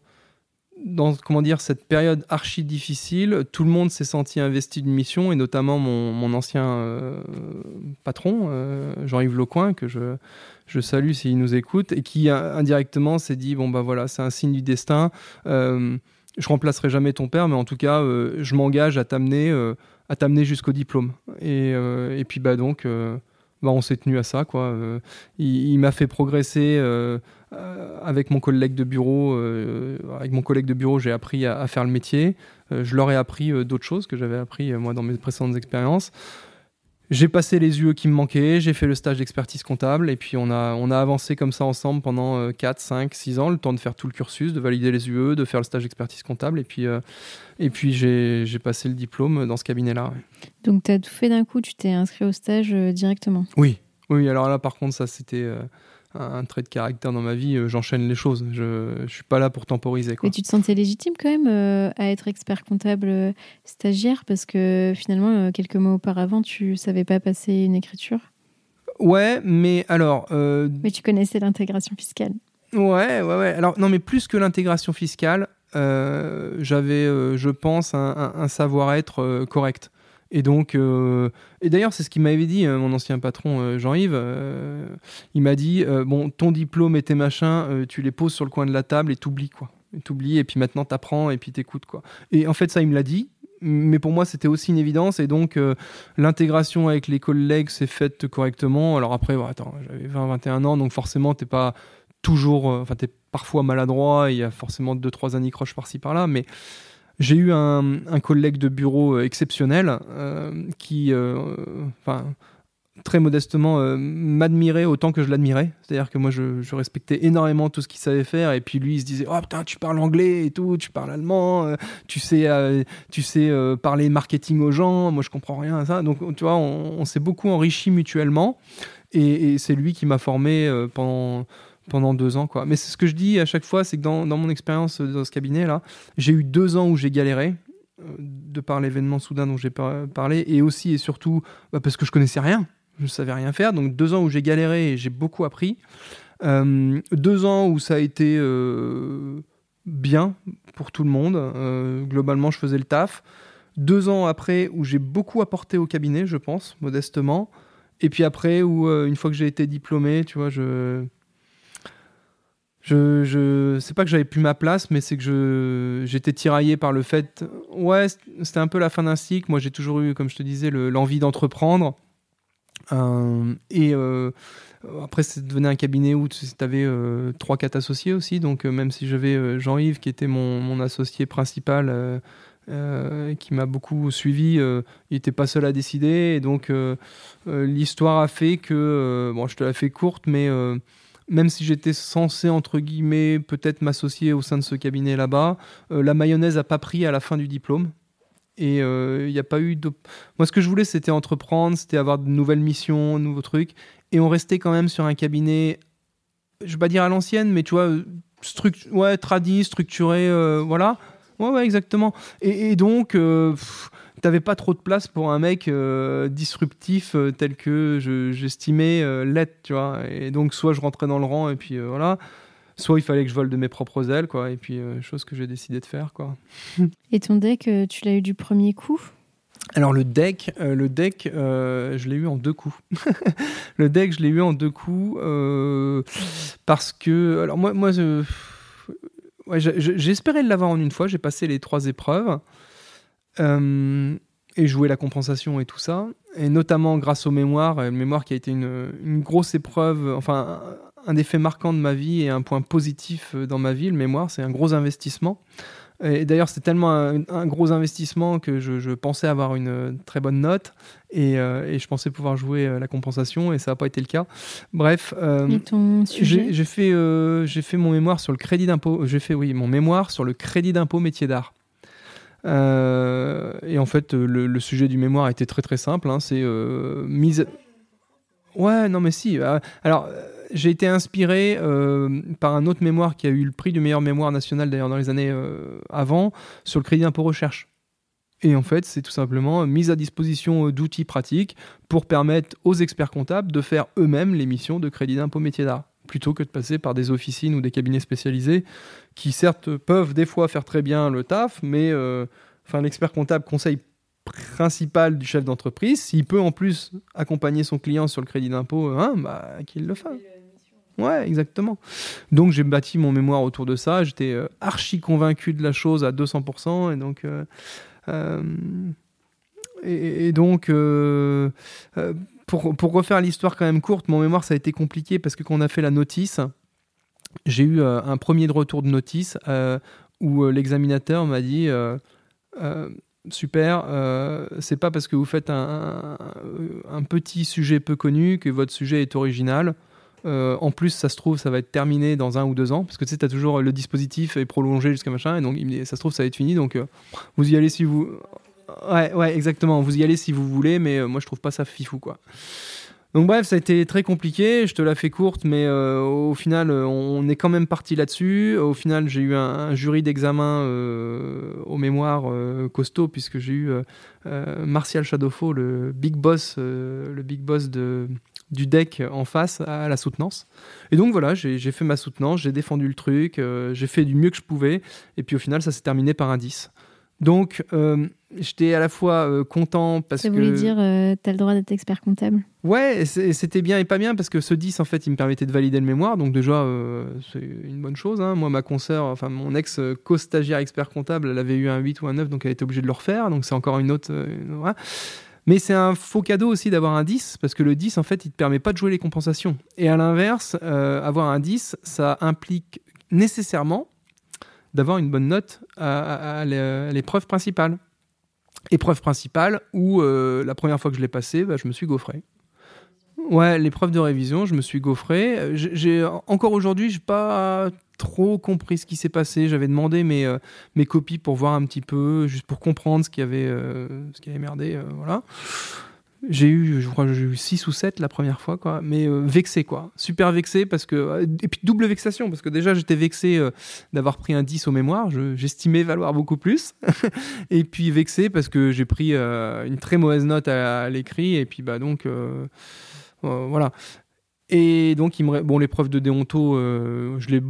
comment dire, cette période archi difficile, tout le monde s'est senti investi d'une mission, et notamment mon, mon ancien patron, Jean-Yves Lecoin, que je, je salue s'il nous écoute, et qui indirectement s'est dit, bon bah voilà, c'est un signe du destin. je remplacerai jamais ton père, mais en tout cas, je m'engage à t'amener à t'amener jusqu'au diplôme. Et, et, puis bah donc, bah, on s'est tenu à ça quoi. il, m'a fait progresser avec mon collègue de bureau. avec mon collègue de bureau, j'ai appris à, à, faire le métier. je leur ai appris d'autres choses que j'avais appris moi dans mes précédentes expériences. J'ai passé les UE qui me manquaient, j'ai fait le stage d'expertise comptable et puis on a, on a avancé comme ça ensemble pendant 4, 5, 6 ans, le temps de faire tout le cursus, de valider les UE, de faire le stage d'expertise comptable et puis, euh, et puis j'ai passé le diplôme dans ce cabinet-là. Donc tu as tout fait d'un coup, tu t'es inscrit au stage euh, directement? Oui, oui, alors là par contre ça c'était... Euh, un trait de caractère dans ma vie, euh, j'enchaîne les choses. Je ne suis pas là pour temporiser. Quoi. Et tu te sentais légitime quand même euh, à être expert comptable euh, stagiaire? Parce que finalement, quelques mois auparavant, tu savais pas passer une écriture? Ouais, mais alors. Mais tu connaissais l'intégration fiscale. Ouais, ouais, ouais. Alors, non, mais plus que l'intégration fiscale, j'avais, je pense, un savoir-être correct. Et donc, euh, et d'ailleurs, c'est ce qu'il m'avait dit, euh, mon ancien patron euh, Jean-Yves. il m'a dit Bon, ton diplôme et tes machins, tu les poses sur le coin de la table et t'oublies, quoi. T'oublies, et puis maintenant t'apprends et puis t'écoutes, quoi. Et en fait, ça, il me l'a dit. Mais pour moi, c'était aussi une évidence. Et donc, l'intégration avec les collègues s'est faite correctement. Alors après, attends, j'avais 20, 21 ans, donc forcément, t'es pas toujours. Enfin, t'es parfois maladroit. Il y a forcément deux, trois anicroches par-ci, par-là. Mais j'ai eu un, collègue de bureau euh, exceptionnel euh, qui, euh, enfin, très modestement, m'admirait autant que je l'admirais. C'est-à-dire que moi, je, respectais énormément tout ce qu'il savait faire. Et puis lui, il se disait Oh putain, tu parles anglais et tout, tu parles allemand, tu sais, tu sais parler marketing aux gens. Moi, je comprends rien à ça. Donc, tu vois, on, s'est beaucoup enrichi mutuellement. et c'est lui qui m'a formé pendant pendant deux ans. Quoi. Mais c'est ce que je dis à chaque fois, c'est que dans, mon expérience dans ce cabinet-là, j'ai eu deux ans où j'ai galéré, euh, de par l'événement soudain dont j'ai parlé, et aussi et surtout bah, parce que je connaissais rien, je ne savais rien faire. Donc deux ans où j'ai galéré et j'ai beaucoup appris. Euh, deux ans où ça a été euh, bien pour tout le monde. globalement, je faisais le taf. Deux ans après où j'ai beaucoup apporté au cabinet, je pense, modestement. Et puis après, où une fois que j'ai été diplômé, tu vois, je, je, je c'est pas que j'avais plus ma place, mais c'est que je j'étais tiraillé par le fait. Ouais, c'était un peu la fin d'un cycle. Moi, j'ai toujours eu, comme je te disais, l'envie d'entreprendre. Euh, et euh, après, c'est devenu un cabinet où tu avais euh, trois, quatre associés aussi. Donc, même si j'avais Jean-Yves qui était mon, mon associé principal. qui m'a beaucoup suivi, il n'était pas seul à décider. Et donc, l'histoire a fait que, bon, je te la fais courte, mais même si j'étais censé, entre guillemets, peut-être m'associer au sein de ce cabinet là-bas, euh, la mayonnaise n'a pas pris à la fin du diplôme. Et il euh, n'y a pas eu de. Moi, ce que je voulais, c'était entreprendre, c'était avoir de nouvelles missions, de nouveaux trucs. Et on restait quand même sur un cabinet, je vais pas dire à l'ancienne, mais tu vois, struct... ouais, tradit, structuré, euh, voilà. Ouais, ouais, exactement. Et, donc, t'avais pas trop de place pour un mec euh, disruptif euh, tel que j'estimais euh, l'être, tu vois. Et donc, soit je rentrais dans le rang et puis voilà, soit il fallait que je vole de mes propres ailes, quoi. Et puis, chose que j'ai décidé de faire, quoi. et ton deck, tu l'as eu du premier coup? Alors le deck, le deck, je l'ai eu en deux coups. le deck, je l'ai eu en deux coups parce que, alors moi, moi, ouais, j'espérais l'avoir en une fois. J'ai passé les trois épreuves. Euh, et jouer la compensation et tout ça. Et notamment grâce au mémoire, le mémoire qui a été une, grosse épreuve, enfin un, des faits marquants de ma vie et un point positif dans ma vie, le mémoire, c'est un gros investissement. Et d'ailleurs, c'est tellement un, gros investissement que je, pensais avoir une très bonne note et, euh, et, je pensais pouvoir jouer euh, la compensation et ça n'a pas été le cas. Bref, j'ai fait, j'ai fait mon mémoire sur le crédit d'impôt. J'ai fait, oui, mon mémoire sur le crédit d'impôt métier d'art. Euh, et en fait, le, sujet du mémoire était très très simple. Hein, c'est euh, mise. Ouais, non mais si. Euh, alors, j'ai été inspiré par un autre mémoire qui a eu le prix du meilleur mémoire national d'ailleurs dans les années avant sur le crédit d'impôt recherche. Et en fait, c'est tout simplement mise à disposition d'outils pratiques pour permettre aux experts comptables de faire eux-mêmes les missions de crédit d'impôt métier d'art plutôt que de passer par des officines ou des cabinets spécialisés qui certes peuvent des fois faire très bien le taf, mais euh, l'expert comptable conseil principal du chef d'entreprise, s'il peut en plus accompagner son client sur le crédit d'impôt, hein, bah, qu'il le fasse. Ouais, exactement. Donc j'ai bâti mon mémoire autour de ça. J'étais euh, archi convaincu de la chose à 200%. Et donc, euh, et, donc, euh, pour, pour, refaire l'histoire quand même courte, mon mémoire, ça a été compliqué parce que quand on a fait la notice, j'ai eu un premier de retour de notice où l'examinateur m'a dit super, c'est pas parce que vous faites un, un, petit sujet peu connu que votre sujet est original. Euh, en plus, ça se trouve, ça va être terminé dans un ou deux ans, parce que tu sais, as toujours le dispositif est prolongé jusqu'à machin, et donc ça se trouve, ça va être fini, donc euh, vous y allez si vous. Ouais, ouais, exactement, vous y allez si vous voulez, mais euh, moi je trouve pas ça fifou, quoi. Donc bref, ça a été très compliqué, je te la fais courte, mais au final, on est quand même parti là-dessus. Au final, j'ai eu un, jury d'examen au mémoire costaud, puisque j'ai eu Martial Shadowfo, le big boss, le big boss de, du deck en face à la soutenance. Et donc voilà, j'ai fait ma soutenance, j'ai défendu le truc, euh, j'ai fait du mieux que je pouvais, et puis au final, ça s'est terminé par un 10. Donc, euh, j'étais à la fois euh, content parce que. Ça voulait dire, tu as le droit d'être expert comptable Ouais, c'était bien et pas bien parce que ce 10, en fait, il me permettait de valider le mémoire. Donc, déjà, c'est une bonne chose. Hein. Moi, ma consoeur, enfin, mon ex-co-stagiaire expert comptable, elle avait eu un 8 ou un 9, donc elle était obligée de le refaire. Donc, c'est encore une autre. Mais c'est un faux cadeau aussi d'avoir un 10, parce que le 10, en fait, il ne te permet pas de jouer les compensations. Et à l'inverse, euh, avoir un 10, ça implique nécessairement d'avoir une bonne note à, l'épreuve principale. Épreuve principale où euh, la première fois que je l'ai passé, bah, je me suis gaufré. Ouais, l'épreuve de révision, je me suis gaufré. J'ai encore aujourd'hui, j'ai pas trop compris ce qui s'est passé. J'avais demandé mes, euh, mes copies pour voir un petit peu, juste pour comprendre ce qui avait, euh, ce qui avait merdé. Euh, voilà. J'ai eu, je crois, j'ai eu 6 ou 7 la première fois, quoi. Mais vexé, quoi. Super vexé parce que. Et puis double vexation, parce que déjà j'étais vexé d'avoir pris un 10 au mémoire. J'estimais valoir beaucoup plus. et puis vexé parce que j'ai pris une très mauvaise note à, à l'écrit. Et puis, bah donc. voilà. Et donc, il me... bon, l'épreuve de déonto, euh, je l'ai,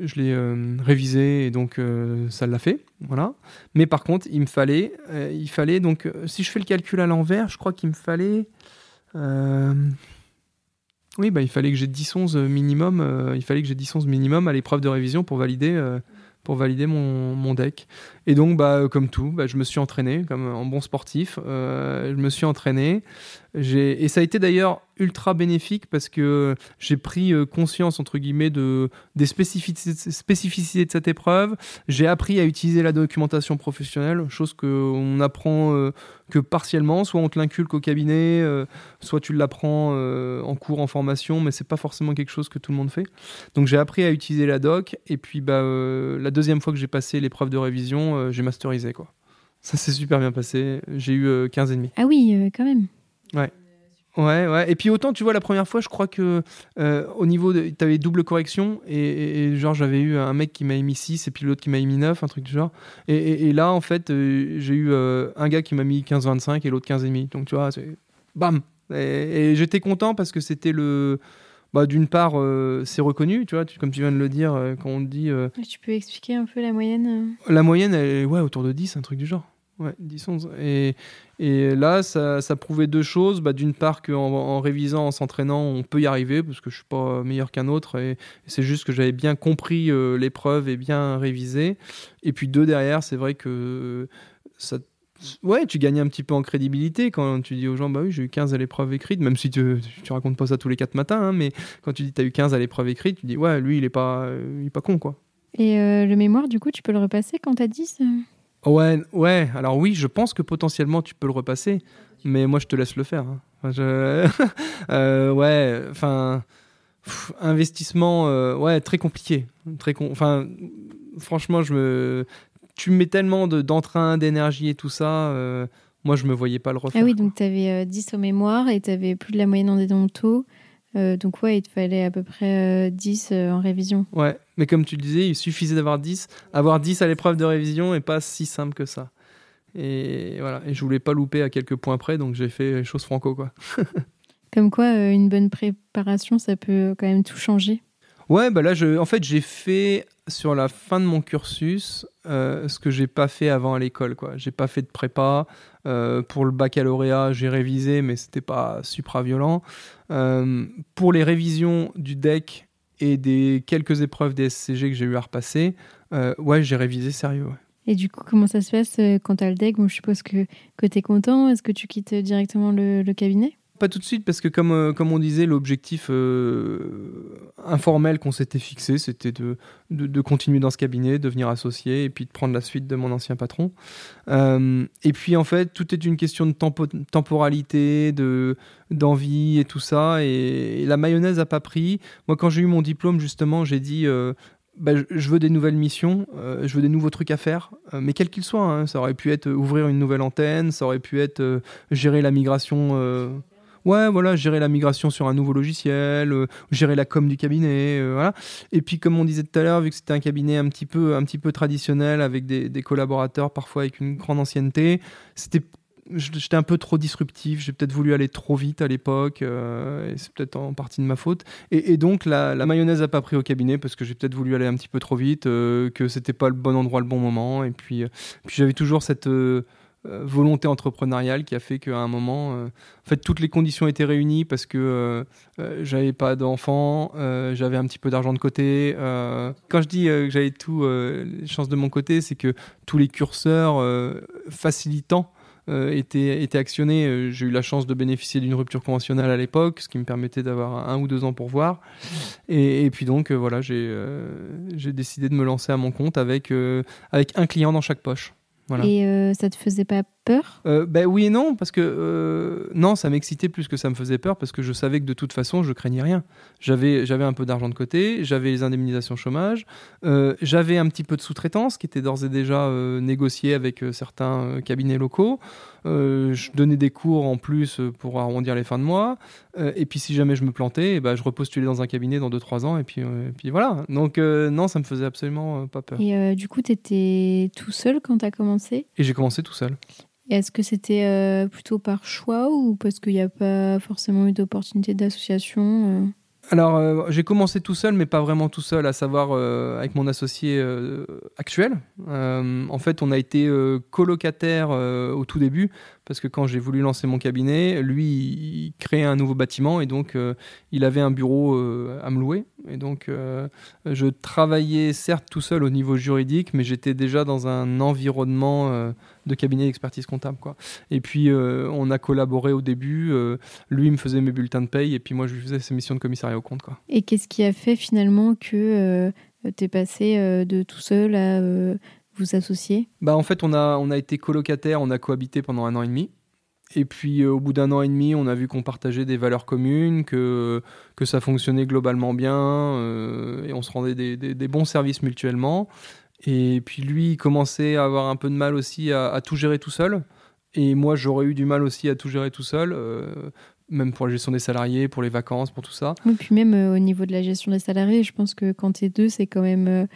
je l'ai euh, révisée et donc euh, ça l'a fait. Voilà. Mais par contre, il me fallait, il fallait donc, si je fais le calcul à l'envers, je crois qu'il me fallait. Oui, bah, il fallait que j'ai 10-11 minimum, il fallait que j'ai 10-11 minimum à l'épreuve de révision pour valider, pour valider mon, mon, deck. Et donc, bah, comme tout, bah, je me suis entraîné, comme en bon sportif, je me suis entraîné. Et ça a été d'ailleurs ultra bénéfique parce que j'ai pris euh, conscience entre guillemets de des spécificités, de cette épreuve. J'ai appris à utiliser la documentation professionnelle, chose que on apprend euh, que partiellement, soit on te l'inculque au cabinet, euh, soit tu l'apprends en cours, en formation, mais c'est pas forcément quelque chose que tout le monde fait. Donc j'ai appris à utiliser la doc et puis bah la deuxième fois que j'ai passé l'épreuve de révision, j'ai masterisé quoi. Ça s'est super bien passé. J'ai eu 15 et demi. Ah oui, quand même. Ouais. Ouais, ouais. Et puis autant, tu vois, la première fois, je crois que euh, au niveau de. Tu avais double correction et, genre, j'avais eu un mec qui m'a mis 6 et puis l'autre qui m'a mis 9, un truc du genre. Et, là, en fait, euh, j'ai eu euh, un gars qui m'a mis 15-25 et l'autre 15,5. Donc, tu vois, c'est. Bam Et, j'étais content parce que c'était le. Bah, d'une part, c'est reconnu, tu vois, comme tu viens de le dire, quand on dit. Tu peux expliquer un peu la moyenne La moyenne, elle est ouais, autour de 10, un truc du genre. Ouais, 10, 11. Et, et là, ça, ça, prouvait deux choses. Bah, D'une part, qu'en en révisant, en s'entraînant, on peut y arriver, parce que je suis pas meilleur qu'un autre. Et, c'est juste que j'avais bien compris euh, l'épreuve et bien révisé. Et puis deux, derrière, c'est vrai que ça, ouais, tu gagnes un petit peu en crédibilité quand tu dis aux gens, bah oui, j'ai eu 15 à l'épreuve écrite, même si tu, tu racontes pas ça tous les quatre matins, hein, mais quand tu dis tu as eu 15 à l'épreuve écrite, tu dis, ouais, lui, il est pas, il est pas con, quoi. Et euh, le mémoire, du coup, tu peux le repasser quand tu as 10 Ouais, ouais. Alors oui, je pense que potentiellement tu peux le repasser, mais moi je te laisse le faire. Hein. Euh, ouais, enfin, investissement, euh, ouais, très compliqué, très enfin, franchement, je me, tu mets tellement d'entrain, d'énergie et tout ça. Euh, moi, je me voyais pas le refaire. Ah oui, donc tu avais 10 au mémoire et tu avais plus de la moyenne en dédonto. Euh, donc ouais, il te fallait à peu près 10 euh, euh, en révision. Ouais, mais comme tu le disais, il suffisait d'avoir 10. Avoir 10 à l'épreuve de révision n'est pas si simple que ça. Et voilà, et je voulais pas louper à quelques points près, donc j'ai fait les choses franco quoi. comme quoi, une bonne préparation, ça peut quand même tout changer. Ouais, bah là, je, en fait, j'ai fait sur la fin de mon cursus ce que j'ai pas fait avant à l'école. quoi. J'ai pas fait de prépa. pour le baccalauréat, j'ai révisé, mais c'était pas supra violent. Euh, pour les révisions du deck et des quelques épreuves des SCG que j'ai eu à repasser, euh, ouais, j'ai révisé sérieux. Et du coup, comment ça se passe quand tu as le deck bon, Je suppose que, que tu es content. Est-ce que tu quittes directement le cabinet? Tout de suite, parce que comme, euh, comme on disait, l'objectif euh, informel qu'on s'était fixé, c'était de, de, continuer dans ce cabinet, de devenir associé, et puis de prendre la suite de mon ancien patron. Euh, et puis en fait, tout est une question de temporalité, de, d'envie et tout ça, et, la mayonnaise n'a pas pris. Moi, quand j'ai eu mon diplôme, justement, j'ai dit... Bah, je veux des nouvelles missions, je veux des nouveaux trucs à faire, mais quels qu'ils soient. Hein. Ça aurait pu être ouvrir une nouvelle antenne, ça aurait pu être gérer la migration ouais, voilà, gérer la migration sur un nouveau logiciel, euh, gérer la com du cabinet, euh, voilà. Et puis, comme on disait tout à l'heure, vu que c'était un cabinet un petit peu, un petit peu traditionnel, avec des, collaborateurs parfois avec une grande ancienneté, c'était j'étais un peu trop disruptif, j'ai peut-être voulu aller trop vite à l'époque, euh, et c'est peut-être en partie de ma faute. Et, donc la, mayonnaise n'a pas pris au cabinet parce que j'ai peut-être voulu aller un petit peu trop vite, que c'était pas le bon endroit, le bon moment. Et puis, puis j'avais toujours cette euh, volonté entrepreneuriale qui a fait qu'à un moment, euh, en fait, toutes les conditions étaient réunies parce que euh, j'avais pas d'enfants, j'avais un petit peu d'argent de côté. quand je dis que j'avais tout les chances de mon côté, c'est que tous les curseurs facilitants étaient, étaient, actionnés. J'ai eu la chance de bénéficier d'une rupture conventionnelle à l'époque, ce qui me permettait d'avoir un ou deux ans pour voir. Et, et puis donc, voilà, j'ai décidé de me lancer à mon compte avec, avec un client dans chaque poche. Et euh, ça te faisait pas peur? Euh, ben oui et non, parce que euh, non, ça m'excitait plus que ça me faisait peur, parce que je savais que de toute façon, je craignais rien. J'avais, j'avais un peu d'argent de côté, j'avais les indemnisations chômage, euh, j'avais un petit peu de sous-traitance qui était d'ores et déjà négociée avec certains cabinets locaux. je donnais des cours en plus pour arrondir les fins de mois. et puis si jamais je me plantais, eh ben, je repostulais dans un cabinet dans 2-3 ans, et puis, et puis voilà. Donc non, ça me faisait absolument pas peur. Et du coup, tu étais tout seul quand tu as commencé? Et j'ai commencé tout seul. Est-ce que c'était euh, plutôt par choix ou parce qu'il n'y a pas forcément eu d'opportunité d'association euh? Alors, euh, j'ai commencé tout seul, mais pas vraiment tout seul, à savoir avec mon associé actuel. en fait, on a été colocataire au tout début, parce que quand j'ai voulu lancer mon cabinet, lui, il créait un nouveau bâtiment et donc il avait un bureau à me louer. Et donc, je travaillais certes tout seul au niveau juridique, mais j'étais déjà dans un environnement de cabinet d'expertise comptable. Quoi. Et puis, euh, on a collaboré au début. Euh, lui, me faisait mes bulletins de paye et puis moi, je lui faisais ses missions de commissariat au compte. Quoi. Et qu'est-ce qui a fait finalement que euh, tu es passé de tout seul à vous associer bah, En fait, on a, on a été colocataire, on a cohabité pendant un an et demi. Et puis au bout d'un an et demi, on a vu qu'on partageait des valeurs communes, que, que ça fonctionnait globalement bien, et on se rendait des, des, bons services mutuellement. Et puis lui, il commençait à avoir un peu de mal aussi à, tout gérer tout seul. Et moi, j'aurais eu du mal aussi à tout gérer tout seul, euh, même pour la gestion des salariés, pour les vacances, pour tout ça. Et puis même euh, au niveau de la gestion des salariés, je pense que quand tu es deux, c'est quand même euh,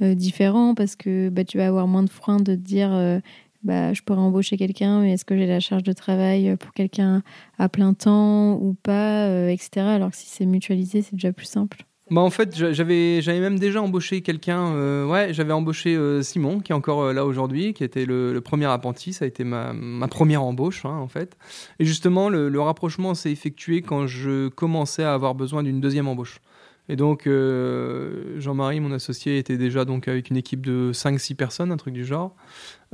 différent parce que bah, tu vas avoir moins de frein de te dire bah, je pourrais embaucher quelqu'un, mais est-ce que j'ai la charge de travail pour quelqu'un à plein temps ou pas, etc. Alors que si c'est mutualisé, c'est déjà plus simple. Bah en fait, j'avais j'avais même déjà embauché quelqu'un. Euh, ouais, j'avais embauché euh, Simon, qui est encore euh, là aujourd'hui, qui était le, premier apprenti. Ça a été ma, ma première embauche, hein, en fait. Et justement, le rapprochement s'est effectué quand je commençais à avoir besoin d'une deuxième embauche. Et donc, euh, Jean-Marie, mon associé, était déjà donc avec une équipe de 5-6 personnes, un truc du genre.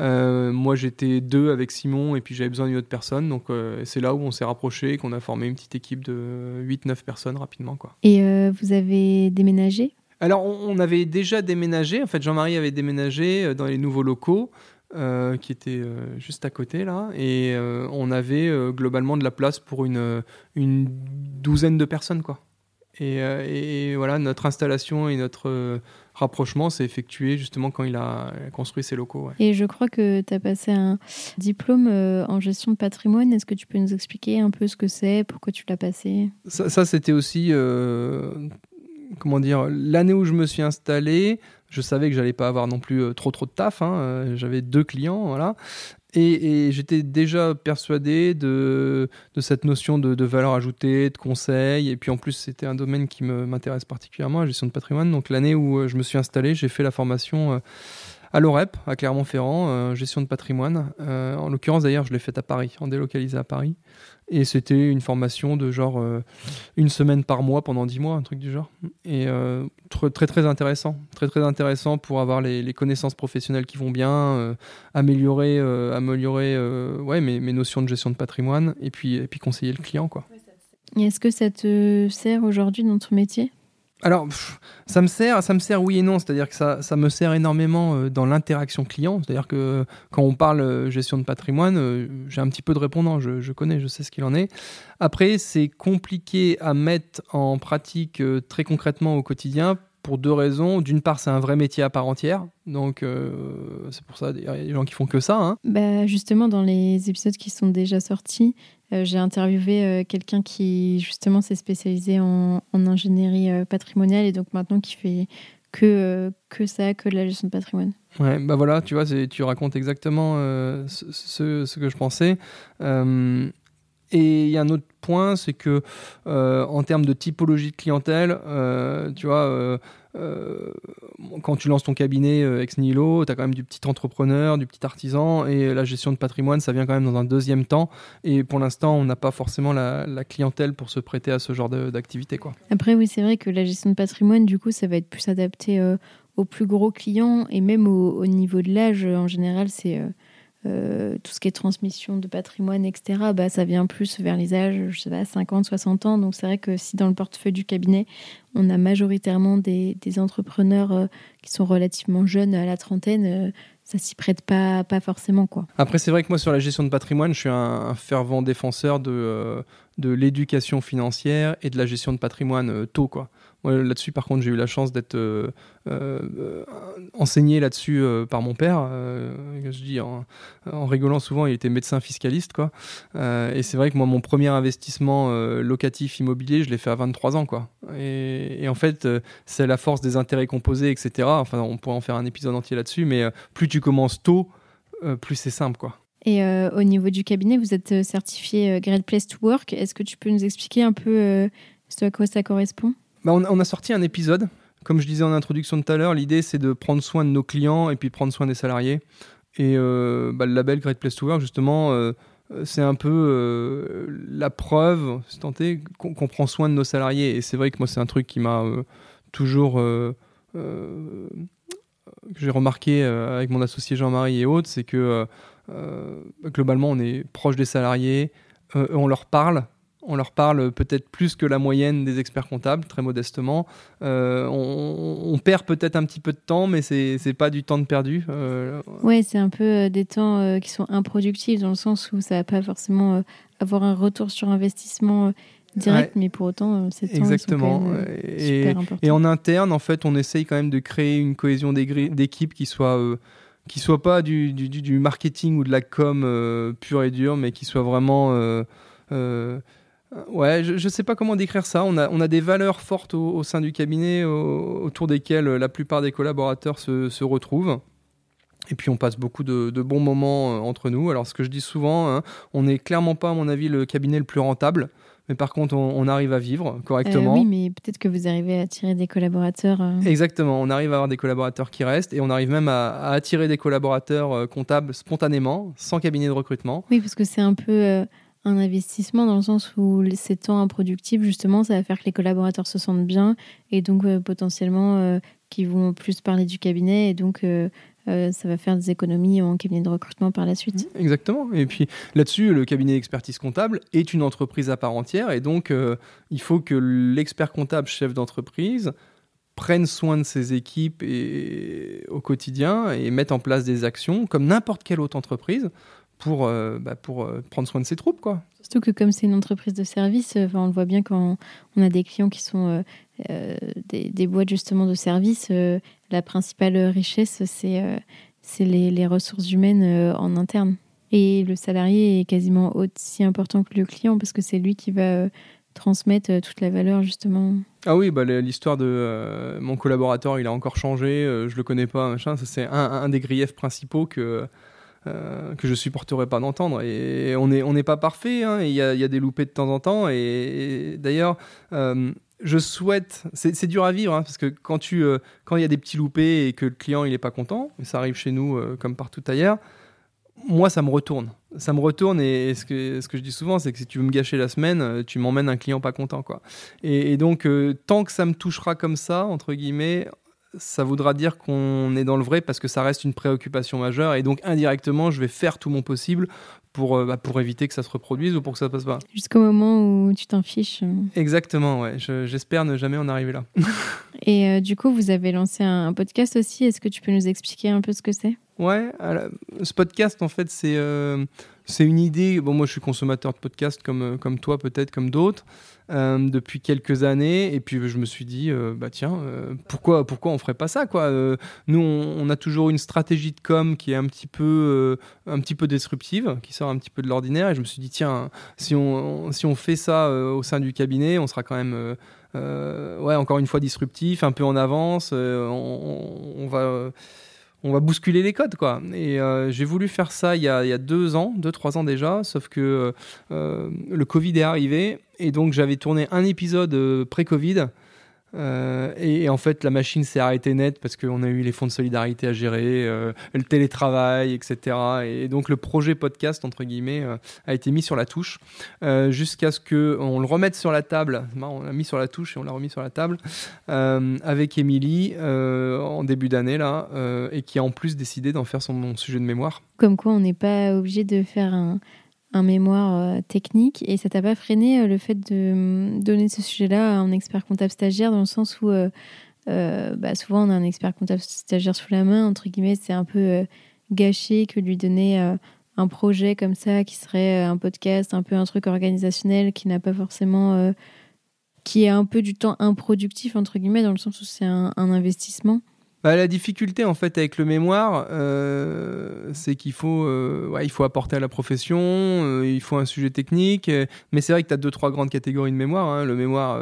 Euh, moi, j'étais deux avec Simon, et puis j'avais besoin d'une autre personne. Donc, euh, c'est là où on s'est rapproché, qu'on a formé une petite équipe de 8-9 personnes rapidement. Quoi. Et vous avez déménagé? Alors, on, avait déjà déménagé. En fait, Jean-Marie avait déménagé dans les nouveaux locaux. qui étaient juste à côté là et on avait globalement de la place pour une, une douzaine de personnes quoi. Euh, et, voilà, notre installation et notre euh, rapprochement s'est effectué justement quand il a construit ses locaux. Et je crois que tu as passé un diplôme euh, en gestion de patrimoine. Est-ce que tu peux nous expliquer un peu ce que c'est, pourquoi tu l'as passé? Ça, c'était aussi, comment dire, l'année où je me suis installé. Je savais que j'allais pas avoir non plus trop trop de taf. Hein. J'avais deux clients, voilà. Et, j'étais déjà persuadé de, de cette notion de, de, valeur ajoutée, de conseil. Et puis en plus, c'était un domaine qui m'intéresse particulièrement, la gestion de patrimoine. Donc l'année où euh, je me suis installé, j'ai fait la formation euh, à l'OREP, à Clermont-Ferrand, gestion de patrimoine. en l'occurrence, d'ailleurs, je l'ai faite à Paris, en délocalisé à Paris. Et c'était une formation de genre une semaine par mois pendant dix mois, un truc du genre. Et très, très très intéressant, très très intéressant pour avoir les, connaissances professionnelles qui vont bien, améliorer, améliorer ouais, mes, mes, notions de gestion de patrimoine et puis, et puis conseiller le client. quoi. Est-ce que ça te sert aujourd'hui dans ton métier? Alors, ça me sert, ça me sert oui et non. C'est-à-dire que ça, ça, me sert énormément euh, dans l'interaction client. C'est-à-dire que quand on parle euh, gestion de patrimoine, euh, j'ai un petit peu de répondant. Je, connais, je sais ce qu'il en est. Après, c'est compliqué à mettre en pratique très concrètement au quotidien pour deux raisons. D'une part, c'est un vrai métier à part entière. Donc, c'est pour ça il y a des gens qui font que ça. Hein. Bah, justement, dans les épisodes qui sont déjà sortis, j'ai interviewé euh, quelqu'un qui justement s'est spécialisé en, ingénierie euh, patrimoniale et donc maintenant qui fait que, que ça, que de la gestion de patrimoine. Ouais, bah voilà, tu vois, tu racontes exactement ce, que je pensais. Et il y a un autre point, c'est que en termes de typologie de clientèle, tu vois, euh, quand tu lances ton cabinet euh, ex nihilo, tu as quand même du petit entrepreneur, du petit artisan, et la gestion de patrimoine, ça vient quand même dans un deuxième temps. Et pour l'instant, on n'a pas forcément la, clientèle pour se prêter à ce genre d'activité. Après, oui, c'est vrai que la gestion de patrimoine, du coup, ça va être plus adapté euh, aux plus gros clients, et même au, niveau de l'âge, en général, c'est... tout ce qui est transmission de patrimoine, etc., bah, ça vient plus vers les âges, je sais pas, 50, 60 ans. Donc c'est vrai que si dans le portefeuille du cabinet, on a majoritairement des, entrepreneurs euh, qui sont relativement jeunes à la trentaine. Euh, ça s'y prête pas, pas forcément. Quoi. Après, c'est vrai que moi, sur la gestion de patrimoine, je suis un, fervent défenseur de, euh, de l'éducation financière et de la gestion de patrimoine tôt. Quoi là-dessus, par contre, j'ai eu la chance d'être euh, euh, enseigné là-dessus euh, par mon père. je dis en, rigolant souvent, il était médecin fiscaliste, quoi. et c'est vrai que moi, mon premier investissement locatif immobilier, je l'ai fait à 23 ans, quoi. Et, en fait, c'est la force des intérêts composés, etc. Enfin, on pourrait en faire un épisode entier là-dessus, mais plus tu commences tôt, plus c'est simple, quoi. Et au niveau du cabinet, vous êtes certifié Great Place to Work. Est-ce que tu peux nous expliquer un peu ce à quoi ça correspond? Bah, on, a sorti un épisode. Comme je disais en introduction tout à l'heure, l'idée c'est de prendre soin de nos clients et puis prendre soin des salariés. Et euh, bah, le label Great Place to Work, justement, euh, c'est un peu euh, la preuve, c'est tenté, qu'on prend soin de nos salariés. Et c'est vrai que moi, c'est un truc qui m'a toujours. que j'ai remarqué avec mon associé Jean-Marie et autres, c'est que globalement, on est proche des salariés, on leur parle, on leur parle peut-être plus que la moyenne des experts comptables, très modestement. Euh, on, perd peut-être un petit peu de temps, mais c'est n'est pas du temps de perdu. Euh, oui, c'est un peu euh, des temps qui sont improductifs dans le sens où ça va pas forcément avoir un retour sur investissement direct, mais pour autant, c'est temps Exactement. et, et, en interne, en fait, on essaye quand même de créer une cohésion d'équipe qui soit qui soit pas du, du, marketing ou de la com pure et dure, mais qui soit vraiment euh, ouais, je ne sais pas comment décrire ça. On a, on a des valeurs fortes au, sein du cabinet autour desquelles la plupart des collaborateurs se, se, retrouvent. Et puis on passe beaucoup de, de, bons moments euh, entre nous. Alors ce que je dis souvent, hein, on n'est clairement pas, à mon avis, le cabinet le plus rentable. Mais par contre, on, arrive à vivre correctement. Euh, oui, mais peut-être que vous arrivez à attirer des collaborateurs. Exactement, on arrive à avoir des collaborateurs qui restent et on arrive même à, à attirer des collaborateurs comptables spontanément, sans cabinet de recrutement. Oui, parce que c'est un peu un investissement dans le sens où ces temps improductifs, justement, ça va faire que les collaborateurs se sentent bien et donc euh, potentiellement euh, qu'ils vont plus parler du cabinet et donc euh, ça va faire des économies en cabinet de recrutement par la suite. Exactement. Et puis là-dessus, le cabinet d'expertise comptable est une entreprise à part entière et donc il faut que l'expert comptable chef d'entreprise prenne soin de ses équipes au quotidien et mette en place des actions comme n'importe quelle autre entreprise pour, euh, bah, pour euh, prendre soin de ses troupes. Quoi. Surtout que comme c'est une entreprise de service, euh, on le voit bien quand on a des clients qui sont des, des, boîtes justement de service, la principale richesse, c'est c'est les, les, ressources humaines en interne. Et le salarié est quasiment aussi important que le client parce que c'est lui qui va transmettre toute la valeur justement. Ah oui, bah, l'histoire de mon collaborateur, il a encore changé, je le connais pas, machin, ça c'est un, un, des griefs principaux que euh, que je supporterais pas d'entendre. Et on n'est on pas parfait, hein, il y, a, y, a, des loupés de temps en temps. Et, d'ailleurs, euh, je souhaite. C'est dur à vivre hein, parce que quand tu quand il y a des petits loupés et que le client il est pas content, et ça arrive chez nous comme partout ailleurs moi, ça me retourne. Ça me retourne et ce que, ce que je dis souvent, c'est que si tu veux me gâcher la semaine, euh, tu m'emmènes un client pas content. Quoi. Et, donc, euh, tant que ça me touchera comme ça, entre guillemets, ça voudra dire qu'on est dans le vrai parce que ça reste une préoccupation majeure et donc indirectement, je vais faire tout mon possible pour, euh, bah, pour éviter que ça se reproduise ou pour que ça passe pas. Jusqu'au moment où tu t'en fiches. Exactement, ouais. J'espère ne jamais en arriver là. et du coup, vous avez lancé un podcast aussi. Est-ce que tu peux nous expliquer un peu ce que c'est? Ouais, ce podcast, en fait, c'est euh, une idée. Bon, moi, je suis consommateur de podcasts comme, euh, comme toi, peut-être, comme d'autres, euh, depuis quelques années. Et puis, je me suis dit, bah tiens, pourquoi, pourquoi on ferait pas ça, quoi Nous, on, a toujours une stratégie de com qui est un petit peu, un petit peu disruptive, qui sort un petit peu de l'ordinaire. Et je me suis dit, tiens, si on, si on fait ça au sein du cabinet, on sera quand même. ouais, encore une fois disruptif, un peu en avance. on va on va bousculer les codes quoi. Et euh, j'ai voulu faire ça il y, a, deux ans, deux trois ans déjà, sauf que euh, le Covid est arrivé et donc j'avais tourné un épisode euh, pré-Covid euh, et, en fait, la machine s'est arrêtée net parce qu'on a eu les fonds de solidarité à gérer, euh, le télétravail, etc. Et donc, le projet podcast, entre guillemets, euh, a été mis sur la touche jusqu'à ce qu'on le remette sur la table. On l'a mis sur la touche et on l'a remis sur la table avec Émilie en début d'année, là, et qui a en plus décidé d'en faire son sujet de mémoire. Comme quoi, on n'est pas obligé de faire un un mémoire euh, technique et ça t'a pas freiné euh, le fait de mm, donner ce sujet-là à un expert comptable stagiaire dans le sens où euh, bah, souvent on a un expert comptable stagiaire sous la main, entre guillemets, c'est un peu gâché que lui donner un projet comme ça qui serait un podcast, un peu un truc organisationnel qui n'a pas forcément. qui est un peu du temps improductif, entre guillemets, dans le sens où c'est un investissement. Bah, la difficulté en fait avec le mémoire, euh, c'est qu'il faut, euh, il faut apporter à la profession, euh, il faut un sujet technique, mais c'est vrai que tu as deux, trois grandes catégories de mémoire. Hein. le mémoire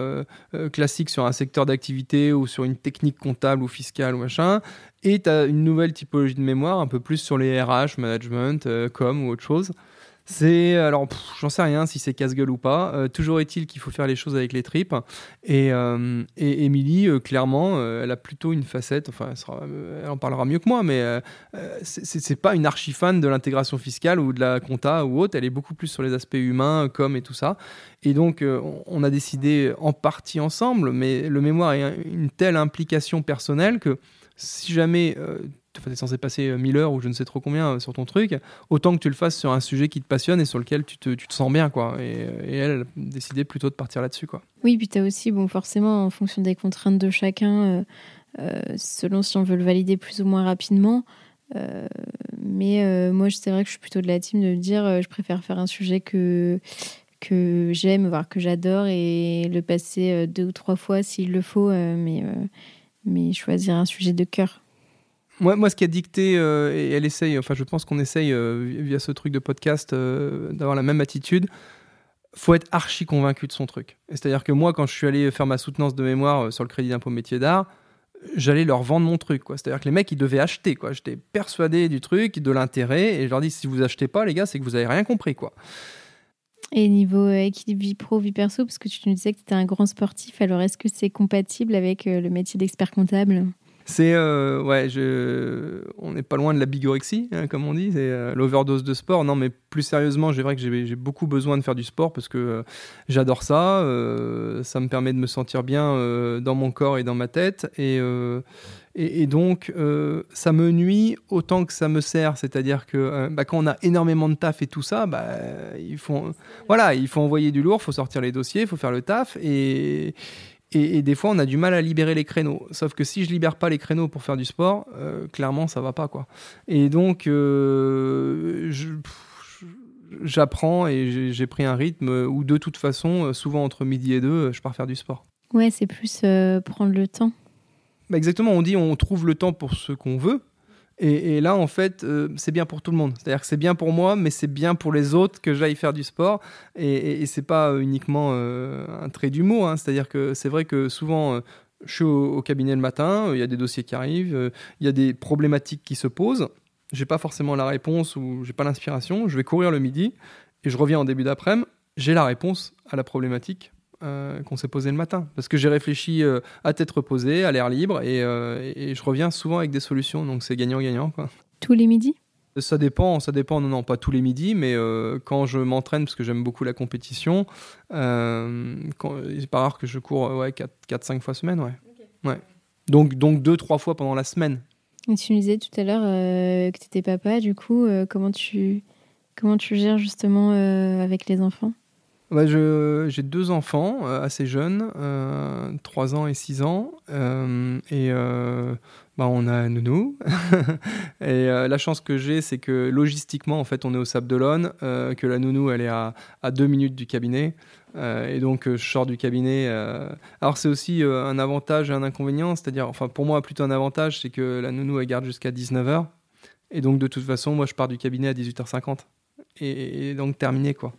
classique sur un secteur d'activité ou sur une technique comptable ou fiscale ou machin, et tu as une nouvelle typologie de mémoire un peu plus sur les RH, management, com ou autre chose. C'est alors, j'en sais rien si c'est casse-gueule ou pas. Euh, toujours est-il qu'il faut faire les choses avec les tripes. Et, euh, Émilie, euh, clairement, elle a plutôt une facette. Enfin, elle, en parlera mieux que moi, mais c'est pas une archi fan de l'intégration fiscale ou de la compta ou autre. Elle est beaucoup plus sur les aspects humains, comme et tout ça. Et donc, on a décidé en partie ensemble, mais le mémoire a une telle implication personnelle que si jamais tu es censé passer 1000 euh, heures ou je ne sais trop combien euh, sur ton truc, autant que tu le fasses sur un sujet qui te passionne et sur lequel tu te, tu te sens bien. quoi. Et, elle, elle, a décidé plutôt de partir là-dessus. quoi. Oui, puis tu as aussi, bon, forcément, en fonction des contraintes de chacun, euh, selon si on veut le valider plus ou moins rapidement. mais moi, c'est vrai que je suis plutôt de la team de dire je préfère faire un sujet que, que j'aime, voire que j'adore, et le passer deux ou trois fois s'il le faut, mais, mais choisir un sujet de cœur. Moi, moi, ce qui a dicté, euh, et elle essaye, enfin, je pense qu'on essaye euh, via ce truc de podcast euh, d'avoir la même attitude. Faut être archi convaincu de son truc. C'est-à-dire que moi, quand je suis allé faire ma soutenance de mémoire sur le crédit d'impôt métier d'art, j'allais leur vendre mon truc. C'est-à-dire que les mecs, ils devaient acheter. Quoi. J'étais persuadé du truc, de l'intérêt, et je leur dis si vous achetez pas, les gars, c'est que vous avez rien compris. quoi. Et niveau équilibre vie pro, vie perso, parce que tu nous disais que tu étais un grand sportif, alors est-ce que c'est compatible avec le métier d'expert comptable? C'est euh, ouais, on n'est pas loin de la bigorexie, hein, comme on dit, c'est euh, l'overdose de sport. Non, mais plus sérieusement, j'ai vrai que j'ai beaucoup besoin de faire du sport parce que euh, j'adore ça. ça me permet de me sentir bien dans mon corps et dans ma tête, et, donc ça me nuit autant que ça me sert. C'est-à-dire que bah, quand on a énormément de taf et tout ça, bah, il faut voilà, il faut envoyer du lourd, faut sortir les dossiers, faut faire le taf et et, des fois, on a du mal à libérer les créneaux. Sauf que si je libère pas les créneaux pour faire du sport, euh, clairement, ça va pas, quoi. Et donc, euh, j'apprends et j'ai pris un rythme où, de toute façon, euh, souvent entre midi et deux, je pars faire du sport. Ouais, c'est plus prendre le temps. Bah exactement, on dit on trouve le temps pour ce qu'on veut, et, là, en fait, euh, c'est bien pour tout le monde. C'est-à-dire que c'est bien pour moi, mais c'est bien pour les autres que j'aille faire du sport. Et, et, c'est pas uniquement euh, un trait d'humour. Hein. C'est-à-dire que c'est vrai que souvent, euh, je suis au, cabinet le matin, il y a des dossiers qui arrivent, il y a des problématiques qui se posent. J'ai pas forcément la réponse ou j'ai pas l'inspiration. Je vais courir le midi et je reviens en début d'après-midi. J'ai la réponse à la problématique qu'on s'est posées le matin. Parce que j'ai réfléchi à tête reposée, à l'air libre, et, et, je reviens souvent avec des solutions. Donc c'est gagnant-gagnant. Tous les midis? Ça dépend, ça dépend, non, non, pas tous les midis, mais euh, quand je m'entraîne, parce que j'aime beaucoup la compétition, euh, c'est pas rare que je cours ouais, 4-5 fois semaine, ouais. ouais. Donc, donc 2-3 fois pendant la semaine. Et tu me disais tout à l'heure euh, que tu étais papa, du coup, comment, tu, comment tu gères justement avec les enfants? Bah, J'ai deux enfants assez jeunes, 3 ans et 6 ans, et bah, on a un nounou. et euh, la chance que j'ai, c'est que logistiquement, en fait, on est au Sable d'Olonne, euh, que la nounou, elle est à, à deux minutes du cabinet. Euh, et donc, je sors du cabinet. Alors, c'est aussi un avantage et un inconvénient. C'est-à-dire, enfin, pour moi, plutôt un avantage, c'est que la nounou, elle garde jusqu'à 19h. Et donc, de toute façon, moi, je pars du cabinet à 18h50. Et, et donc, terminé, quoi.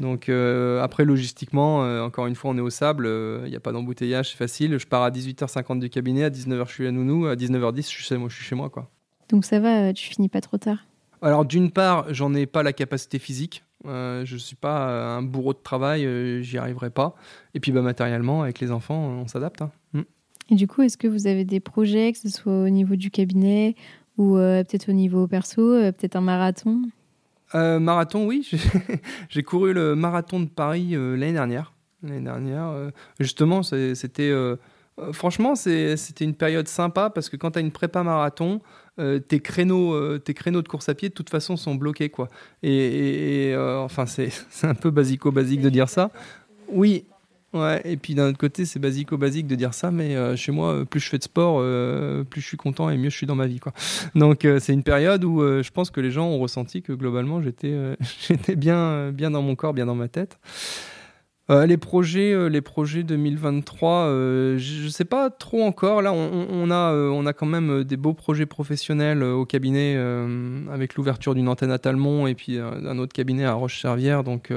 Donc euh, après, logistiquement, euh, encore une fois, on est au sable, il euh, n'y a pas d'embouteillage, c'est facile. Je pars à 18h50 du cabinet, à 19h je suis à Nounou, à 19h10 je suis chez moi. Je suis chez moi quoi. Donc ça va, tu finis pas trop tard? Alors d'une part, j'en ai pas la capacité physique. je ne suis pas un bourreau de travail, j'y arriverai pas. Et puis bah, matériellement, avec les enfants, on s'adapte. Hein. Mm. Et du coup, est-ce que vous avez des projets, que ce soit au niveau du cabinet ou peut-être au niveau perso, peut-être un marathon? Euh, marathon, oui. J'ai couru le marathon de Paris euh, l'année dernière. L'année dernière, euh, justement, c'était franchement, c'était une période sympa parce que quand tu as une prépa marathon, tes, créneaux, tes créneaux de course à pied, de toute façon, sont bloqués. Quoi. Et, enfin, c'est un peu basico-basique de dire ça. Oui, Et puis d'un autre côté, c'est basico-basique de dire ça, mais euh, chez moi, plus je fais de sport, euh, plus je suis content et mieux je suis dans ma vie. Quoi. Donc euh, c'est une période où je pense que les gens ont ressenti que globalement, j'étais bien dans mon corps, bien dans ma tête. Euh, les projets, euh, les projets 2023, euh, je ne sais pas trop encore. Là, on, a, on a quand même des beaux projets professionnels au cabinet avec l'ouverture d'une antenne à Talmont et puis un autre cabinet à Roche-Servière. Donc,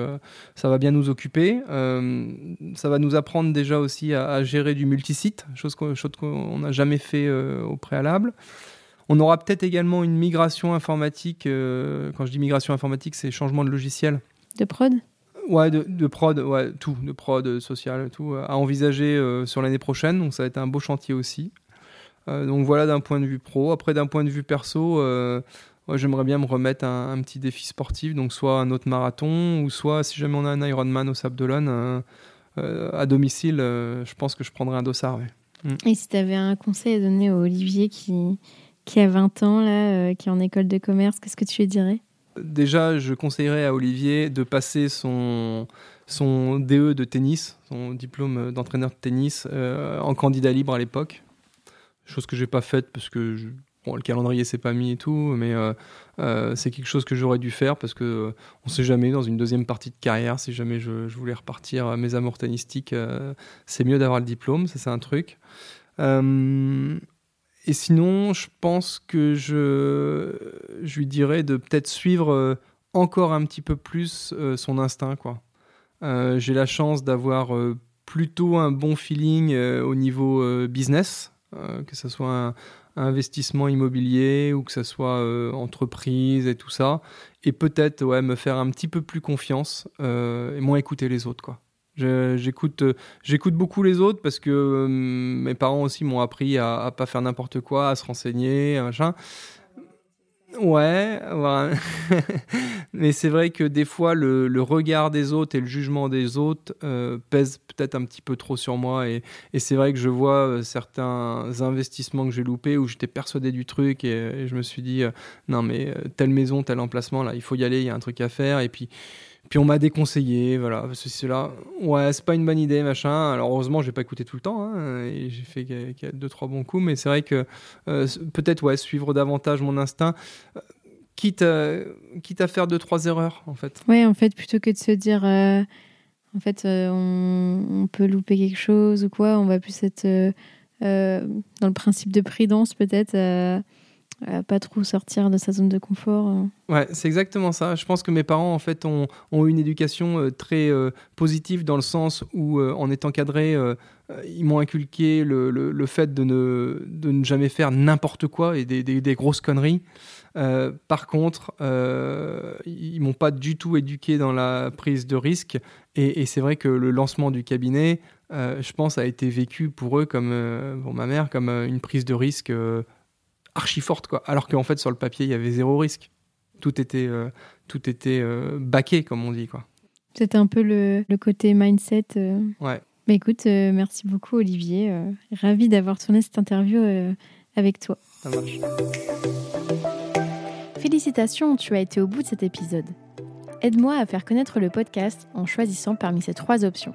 ça va bien nous occuper. ça va nous apprendre déjà aussi à, gérer du multisite, chose qu'on n'a jamais fait au préalable. On aura peut-être également une migration informatique. quand je dis migration informatique, c'est changement de logiciel. De prod? Ouais, de, prod, ouais, tout, de prod, social, tout, à envisager euh, sur l'année prochaine. Donc ça va être un beau chantier aussi. Euh, donc voilà d'un point de vue pro. Après, d'un point de vue perso, euh, j'aimerais bien me remettre un, un, petit défi sportif, donc soit un autre marathon, ou soit si jamais on a un Ironman au Sable d'Olonne, à domicile, je pense que je prendrais un dossard. Mm. Et si tu avais un conseil à donner à Olivier qui, qui a 20 ans, là, qui est en école de commerce, qu'est-ce que tu lui dirais? Déjà, je conseillerais à Olivier de passer son, DE de tennis, son diplôme d'entraîneur de tennis, euh, en candidat libre à l'époque. Chose que j'ai pas faite parce que le calendrier s'est pas mis et tout, mais euh, euh, c'est quelque chose que j'aurais dû faire parce que on sait jamais dans une deuxième partie de carrière, si jamais je, voulais repartir à mes amours c'est mieux d'avoir le diplôme, ça c'est un truc. Et sinon, je pense que je, lui dirais de peut-être suivre euh, encore un petit peu plus euh, son instinct. quoi. Euh, j'ai la chance d'avoir plutôt un bon feeling au niveau business, que ce soit un, investissement immobilier ou que ce soit entreprise et tout ça. Et peut-être me faire un petit peu plus confiance et moins écouter les autres. quoi. J'écoute, euh, j'écoute beaucoup les autres parce que euh, mes parents aussi m'ont appris à, à pas faire n'importe quoi, à se renseigner, machin. Ouais, mais c'est vrai que des fois le, regard des autres et le jugement des autres euh, pèsent peut-être un petit peu trop sur moi. Et, et c'est vrai que je vois certains investissements que j'ai loupés où j'étais persuadé du truc et, je me suis dit non mais telle maison, tel emplacement là, il faut y aller, il y a un truc à faire. Et puis puis on m'a déconseillé, voilà, ceci, cela. Ouais, c'est pas une bonne idée, machin. Alors heureusement, j'ai pas écouté tout le temps, hein, j'ai fait deux, trois bons coups, mais c'est vrai que euh, peut-être, ouais, suivre davantage mon instinct, euh, quitte, à, faire deux, trois erreurs, en fait. Ouais, en fait, plutôt que de se dire, euh, en fait, on, peut louper quelque chose ou quoi, on va plus être dans le principe de prudence, peut-être pas trop sortir de sa zone de confort. Euh. Ouais, c'est exactement ça. Je pense que mes parents, en fait, ont, ont une éducation euh, très euh, positive dans le sens où, en étant cadrés, ils m'ont inculqué le, fait de ne, jamais faire n'importe quoi et des, grosses conneries. par contre, ils m'ont pas du tout éduqué dans la prise de risque. Et, c'est vrai que le lancement du cabinet, je pense, a été vécu pour eux, comme pour ma mère, comme une prise de risque archi forte. Quoi. Alors qu'en fait, sur le papier, il y avait zéro risque. Tout était, tout était baqué, comme on dit. Quoi. C'était un peu le, le côté mindset. Ouais. Bah, écoute, euh, merci beaucoup Olivier. Euh, ravi d'avoir tourné cette interview euh, avec toi. Ça marche. Félicitations, tu as été au bout de cet épisode. Aide-moi à faire connaître le podcast en choisissant parmi ces trois options.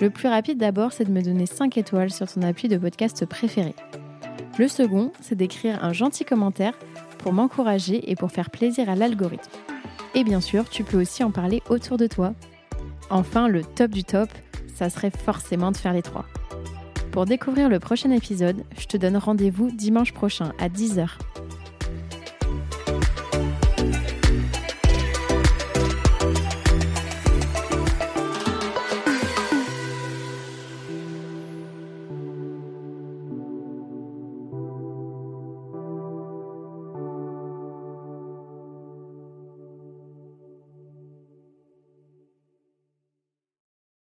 Le plus rapide d'abord, c'est de me donner 5 étoiles sur ton appui de podcast préféré. Le second, c'est d'écrire un gentil commentaire pour m'encourager et pour faire plaisir à l'algorithme. Et bien sûr, tu peux aussi en parler autour de toi. Enfin, le top du top, ça serait forcément de faire les trois. Pour découvrir le prochain épisode, je te donne rendez-vous dimanche prochain à 10h.